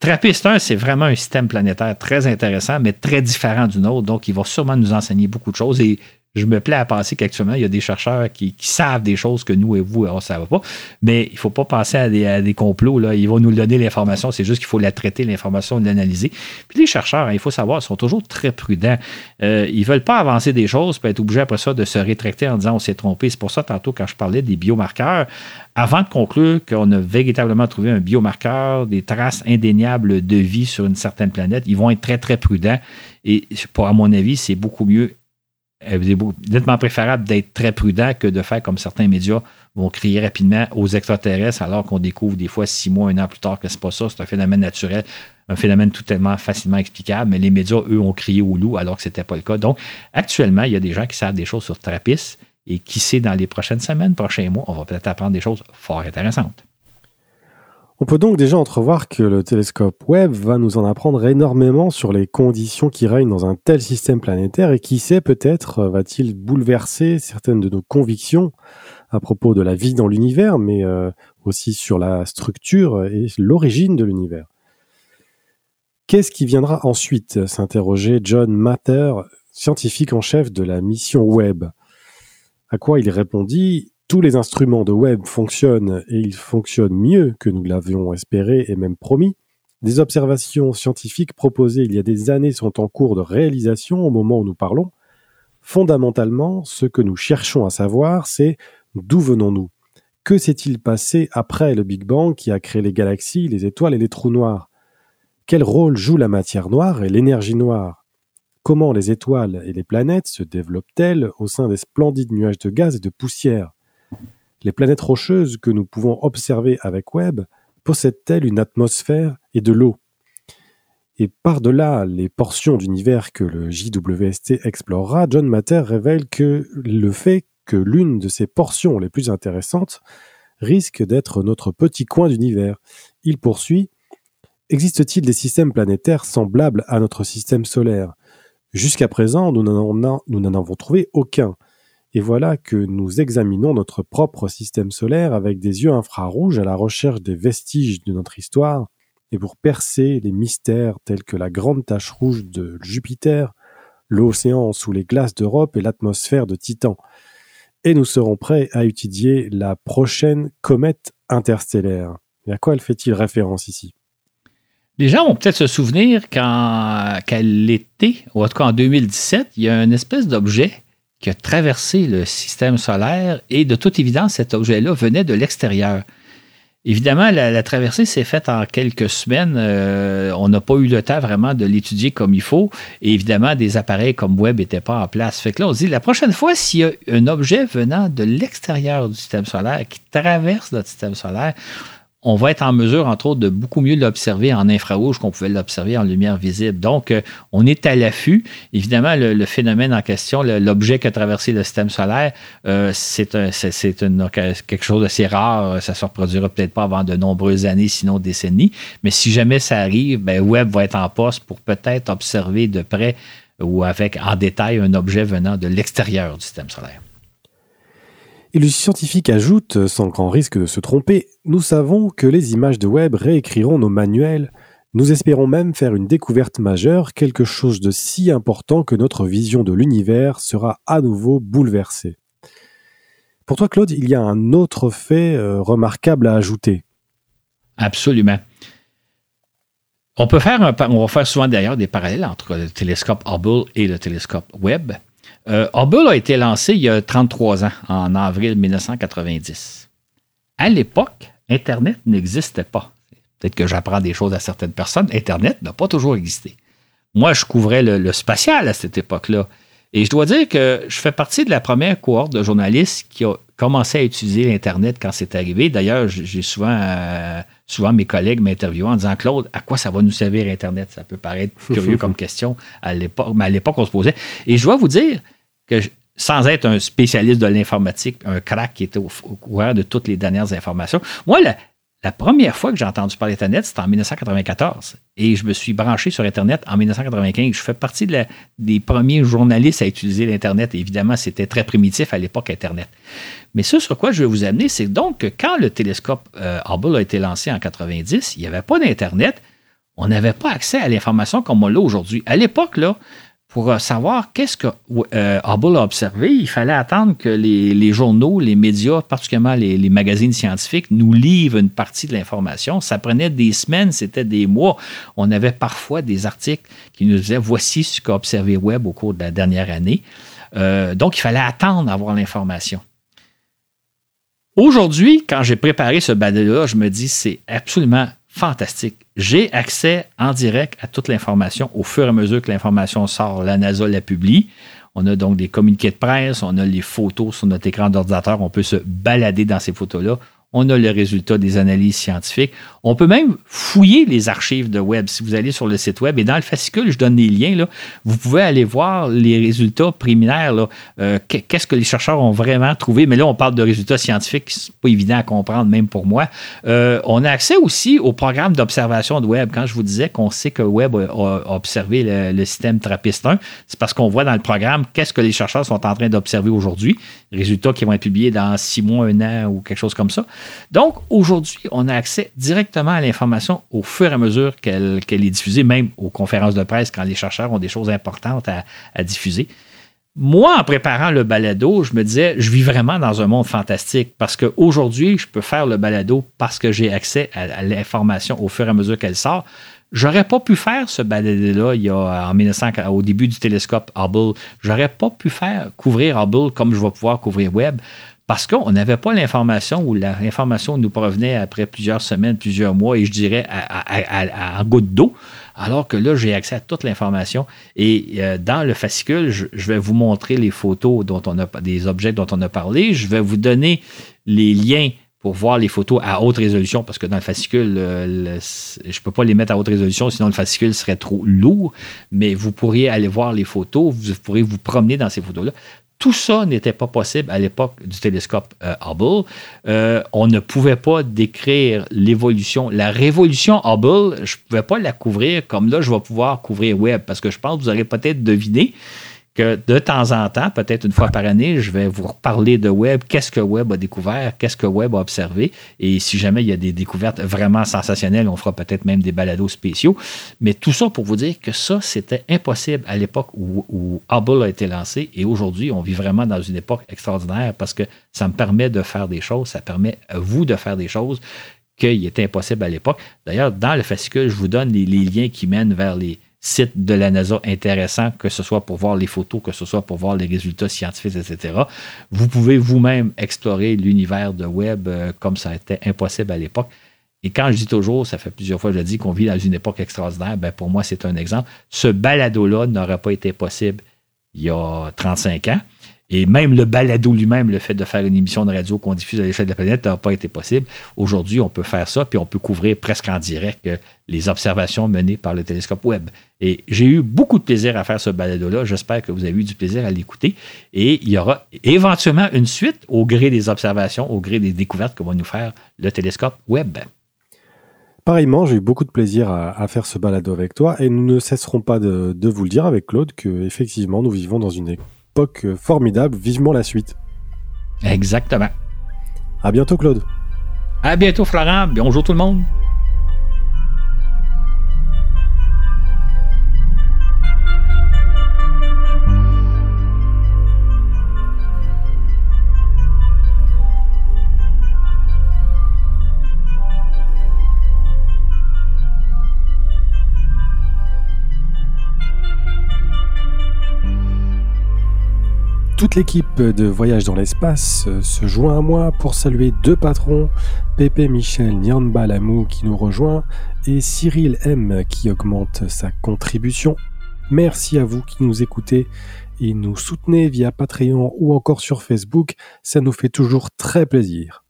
Trappist 1, c'est vraiment un système planétaire très intéressant, mais très différent du nôtre. Donc, il va sûrement nous enseigner beaucoup de choses. Et je me plais à penser qu'actuellement, il y a des chercheurs qui, savent des choses que nous et vous, on ne savait pas. Mais il ne faut pas penser à des, complots. Là. Ils vont nous donner l'information. C'est juste qu'il faut la traiter, l'information, l'analyser. Puis les chercheurs, hein, il faut savoir, sont toujours très prudents. Euh, ils ne veulent pas avancer des choses, puis être obligés après ça de se rétracter en disant on s'est trompé. C'est pour ça, tantôt, quand je parlais des biomarqueurs, avant de conclure qu'on a véritablement trouvé un biomarqueur, des traces indéniables de vie sur une certaine planète, ils vont être très, très prudents. Et pour, à mon avis, c'est beaucoup mieux c'est nettement préférable d'être très prudent que de faire comme certains médias vont crier rapidement aux extraterrestres alors qu'on découvre des fois six mois, un an plus tard que c'est pas ça, c'est un phénomène naturel, un phénomène totalement facilement explicable, mais les médias, eux, ont crié au loup alors que ce n'était pas le cas. Donc, actuellement, il y a des gens qui savent des choses sur Trappist et qui sait, dans les prochaines semaines, prochains mois, on va peut-être apprendre des choses fort intéressantes. On peut donc déjà entrevoir que le télescope Webb va nous en apprendre énormément sur les conditions qui règnent dans un tel système planétaire et qui sait peut-être va-t-il bouleverser certaines de nos convictions à propos de la vie dans l'univers, mais euh, aussi sur la structure et l'origine de l'univers. Qu'est-ce qui viendra ensuite s'interrogeait John Matter, scientifique en chef de la mission Webb? À quoi il répondit tous les instruments de web fonctionnent et ils fonctionnent mieux que nous l'avions espéré et même promis. Des observations scientifiques proposées il y a des années sont en cours de réalisation au moment où nous parlons. Fondamentalement, ce que nous cherchons à savoir, c'est d'où venons-nous? Que s'est-il passé après le Big Bang qui a créé les galaxies, les étoiles et les trous noirs? Quel rôle joue la matière noire et l'énergie noire? Comment les étoiles et les planètes se développent-elles au sein des splendides nuages de gaz et de poussière? Les planètes rocheuses que nous pouvons observer avec Webb possèdent-elles une atmosphère et de l'eau? Et par-delà les portions d'univers que le JWST explorera, John Matter révèle que le fait que l'une de ces portions les plus intéressantes risque d'être notre petit coin d'univers. Il poursuit Existe-t-il des systèmes planétaires semblables à notre système solaire? Jusqu'à présent, nous n'en avons trouvé aucun. Et voilà que nous examinons notre propre système solaire avec des yeux infrarouges à la recherche des vestiges de notre histoire et pour percer les mystères tels que la grande tache rouge de Jupiter, l'océan sous les glaces d'Europe et l'atmosphère de Titan. Et nous serons prêts à étudier la prochaine comète interstellaire. Et à quoi elle fait-il référence ici? Les gens vont peut-être se souvenir qu'à l'été, ou en tout cas en 2017, il y a une espèce d'objet qui a traversé le système solaire et de toute évidence, cet objet-là venait de l'extérieur. Évidemment, la, traversée s'est faite en quelques semaines. Euh, on n'a pas eu le temps vraiment de l'étudier comme il faut. Et évidemment, des appareils comme Webb n'étaient pas en place. Fait que là, on se dit, la prochaine fois, s'il y a un objet venant de l'extérieur du système solaire qui traverse notre système solaire, on va être en mesure, entre autres, de beaucoup mieux l'observer en infrarouge qu'on pouvait l'observer en lumière visible. Donc, euh, on est à l'affût. Évidemment, le, phénomène en question, l'objet qui a traversé le système solaire, euh, c'est quelque chose d'assez rare. Ça se reproduira peut-être pas avant de nombreuses années, sinon décennies. Mais si jamais ça arrive, ben, Webb va être en poste pour peut-être observer de près ou avec en détail un objet venant de l'extérieur du système solaire. Et le scientifique ajoute, sans grand risque de se tromper, nous savons que les images de web réécriront nos manuels. Nous espérons même faire une découverte majeure, quelque chose de si important que notre vision de l'univers sera à nouveau bouleversée. Pour toi, Claude, il y a un autre fait euh, remarquable à ajouter. Absolument. On peut faire, on va faire souvent d'ailleurs des parallèles entre le télescope Hubble et le télescope Webb. Euh, Hubble a été lancé il y a 33 ans, en avril 1990. À l'époque, Internet n'existait pas. Peut-être que j'apprends des choses à certaines personnes. Internet n'a pas toujours existé. Moi, je couvrais le, spatial à cette époque-là. Et je dois dire que je fais partie de la première cohorte de journalistes qui a commencé à utiliser l'Internet quand c'est arrivé. D'ailleurs, j'ai souvent, euh, souvent mes collègues m'interviewent en disant Claude, à quoi ça va nous servir Internet? Ça peut paraître curieux comme question à l'époque, mais à l'époque, on se posait. Et je dois vous dire, que sans être un spécialiste de l'informatique, un crack qui était au, courant de toutes les dernières informations, moi, la, première fois que j'ai entendu parler d'Internet, c'était en 1994. Et je me suis branché sur Internet en 1995. Je fais partie des premiers journalistes à utiliser l'Internet. Évidemment, c'était très primitif à l'époque Internet. Mais ce sur quoi je vais vous amener, c'est donc que quand le télescope euh, Hubble a été lancé en 90, il n'y avait pas d'Internet. On n'avait pas accès à l'information comme on l'a aujourd'hui. À l'époque, là, pour euh, savoir qu'est-ce que euh, Hubble a observé, il fallait attendre que les, journaux, les médias, particulièrement les, magazines scientifiques, nous livrent une partie de l'information. Ça prenait des semaines, c'était des mois. On avait parfois des articles qui nous disaient voici ce qu'a observé Webb au cours de la dernière année. Euh, donc, il fallait attendre d'avoir l'information. Aujourd'hui, quand j'ai préparé ce balai-là, je me dis c'est absolument fantastique. J'ai accès en direct à toute l'information au fur et à mesure que l'information sort. La NASA la publie. On a donc des communiqués de presse, on a les photos sur notre écran d'ordinateur, on peut se balader dans ces photos-là on a le résultat des analyses scientifiques. On peut même fouiller les archives de web. Si vous allez sur le site web et dans le fascicule, je donne des liens, vous pouvez aller voir les résultats préliminaires. Euh, qu'est-ce que les chercheurs ont vraiment trouvé? Mais là, on parle de résultats scientifiques, c'est pas évident à comprendre, même pour moi. Euh, on a accès aussi au programme d'observation de web. Quand je vous disais qu'on sait que web a, observé le, système TRAPPIST 1, c'est parce qu'on voit dans le programme qu'est-ce que les chercheurs sont en train d'observer aujourd'hui. Résultats qui vont être publiés dans six mois, un an ou quelque chose comme ça. Donc, aujourd'hui, on a accès directement à l'information au fur et à mesure qu'elle est diffusée, même aux conférences de presse quand les chercheurs ont des choses importantes à, diffuser. Moi, en préparant le balado, je me disais, je vis vraiment dans un monde fantastique parce qu'aujourd'hui, je peux faire le balado parce que j'ai accès à, l'information au fur et à mesure qu'elle sort. J'aurais pas pu faire ce balado-là il en 1900, au début du télescope Hubble. J'aurais pas pu faire couvrir Hubble comme je vais pouvoir couvrir Webb parce qu'on n'avait pas l'information ou l'information nous provenait après plusieurs semaines, plusieurs mois, et je dirais à, à, goutte d'eau, alors que là, j'ai accès à toute l'information. Et euh, dans le fascicule, je, vais vous montrer les photos dont on a des objets dont on a parlé. Je vais vous donner les liens pour voir les photos à haute résolution, parce que dans le fascicule, je ne peux pas les mettre à haute résolution, sinon le fascicule serait trop lourd, mais vous pourriez aller voir les photos, vous pourriez vous promener dans ces photos-là. Tout ça n'était pas possible à l'époque du télescope euh, Hubble. Euh, on ne pouvait pas décrire l'évolution. La révolution Hubble, je ne pouvais pas la couvrir comme là, je vais pouvoir couvrir Webb, parce que je pense que vous aurez peut-être deviné que de temps en temps, peut-être une fois par année, je vais vous reparler de Webb, qu'est-ce que Webb a découvert, qu'est-ce que Webb a observé? Et si jamais il y a des découvertes vraiment sensationnelles, on fera peut-être même des balados spéciaux. Mais tout ça pour vous dire que ça, c'était impossible à l'époque où, où, Hubble a été lancé. Et aujourd'hui, on vit vraiment dans une époque extraordinaire parce que ça me permet de faire des choses, ça permet à vous de faire des choses qu'il était impossible à l'époque. D'ailleurs, dans le fascicule, je vous donne les liens qui mènent vers les, site de la NASA intéressant, que ce soit pour voir les photos, que ce soit pour voir les résultats scientifiques, etc. Vous pouvez vous-même explorer l'univers de web euh, comme ça été impossible à l'époque. Et quand je dis toujours, ça fait plusieurs fois que je dis qu'on vit dans une époque extraordinaire, ben pour moi, c'est un exemple. Ce balado-là n'aurait pas été possible il y a 35 ans. Et même le balado lui-même, le fait de faire une émission de radio qu'on diffuse à l'échelle de la planète, n'a pas été possible. Aujourd'hui, on peut faire ça, puis on peut couvrir presque en direct euh, les observations menées par le télescope Webb. Et j'ai eu beaucoup de plaisir à faire ce balado-là. J'espère que vous avez eu du plaisir à l'écouter. Et il y aura éventuellement une suite au gré des observations, au gré des découvertes que va nous faire le télescope Webb. Pareillement, j'ai eu beaucoup de plaisir à, faire ce balado avec toi et nous ne cesserons pas de, de vous le dire avec Claude que effectivement nous vivons dans une époque formidable. Vivement la suite. Exactement. À bientôt, Claude. À bientôt, Florent. Bonjour tout le monde. Toute l'équipe de Voyage dans l'espace se joint à moi pour saluer deux patrons, Pépé Michel Nyanba Lamou qui nous rejoint et Cyril M qui augmente sa contribution. Merci à vous qui nous écoutez et nous soutenez via Patreon ou encore sur Facebook, ça nous fait toujours très plaisir.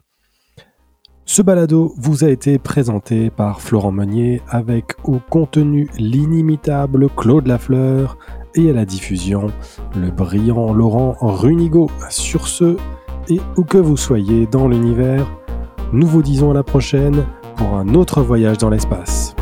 Ce balado vous a été présenté par Florent Meunier avec au contenu l'inimitable Claude Lafleur et à la diffusion le brillant Laurent Runigo. Sur ce, et où que vous soyez dans l'univers, nous vous disons à la prochaine pour un autre voyage dans l'espace.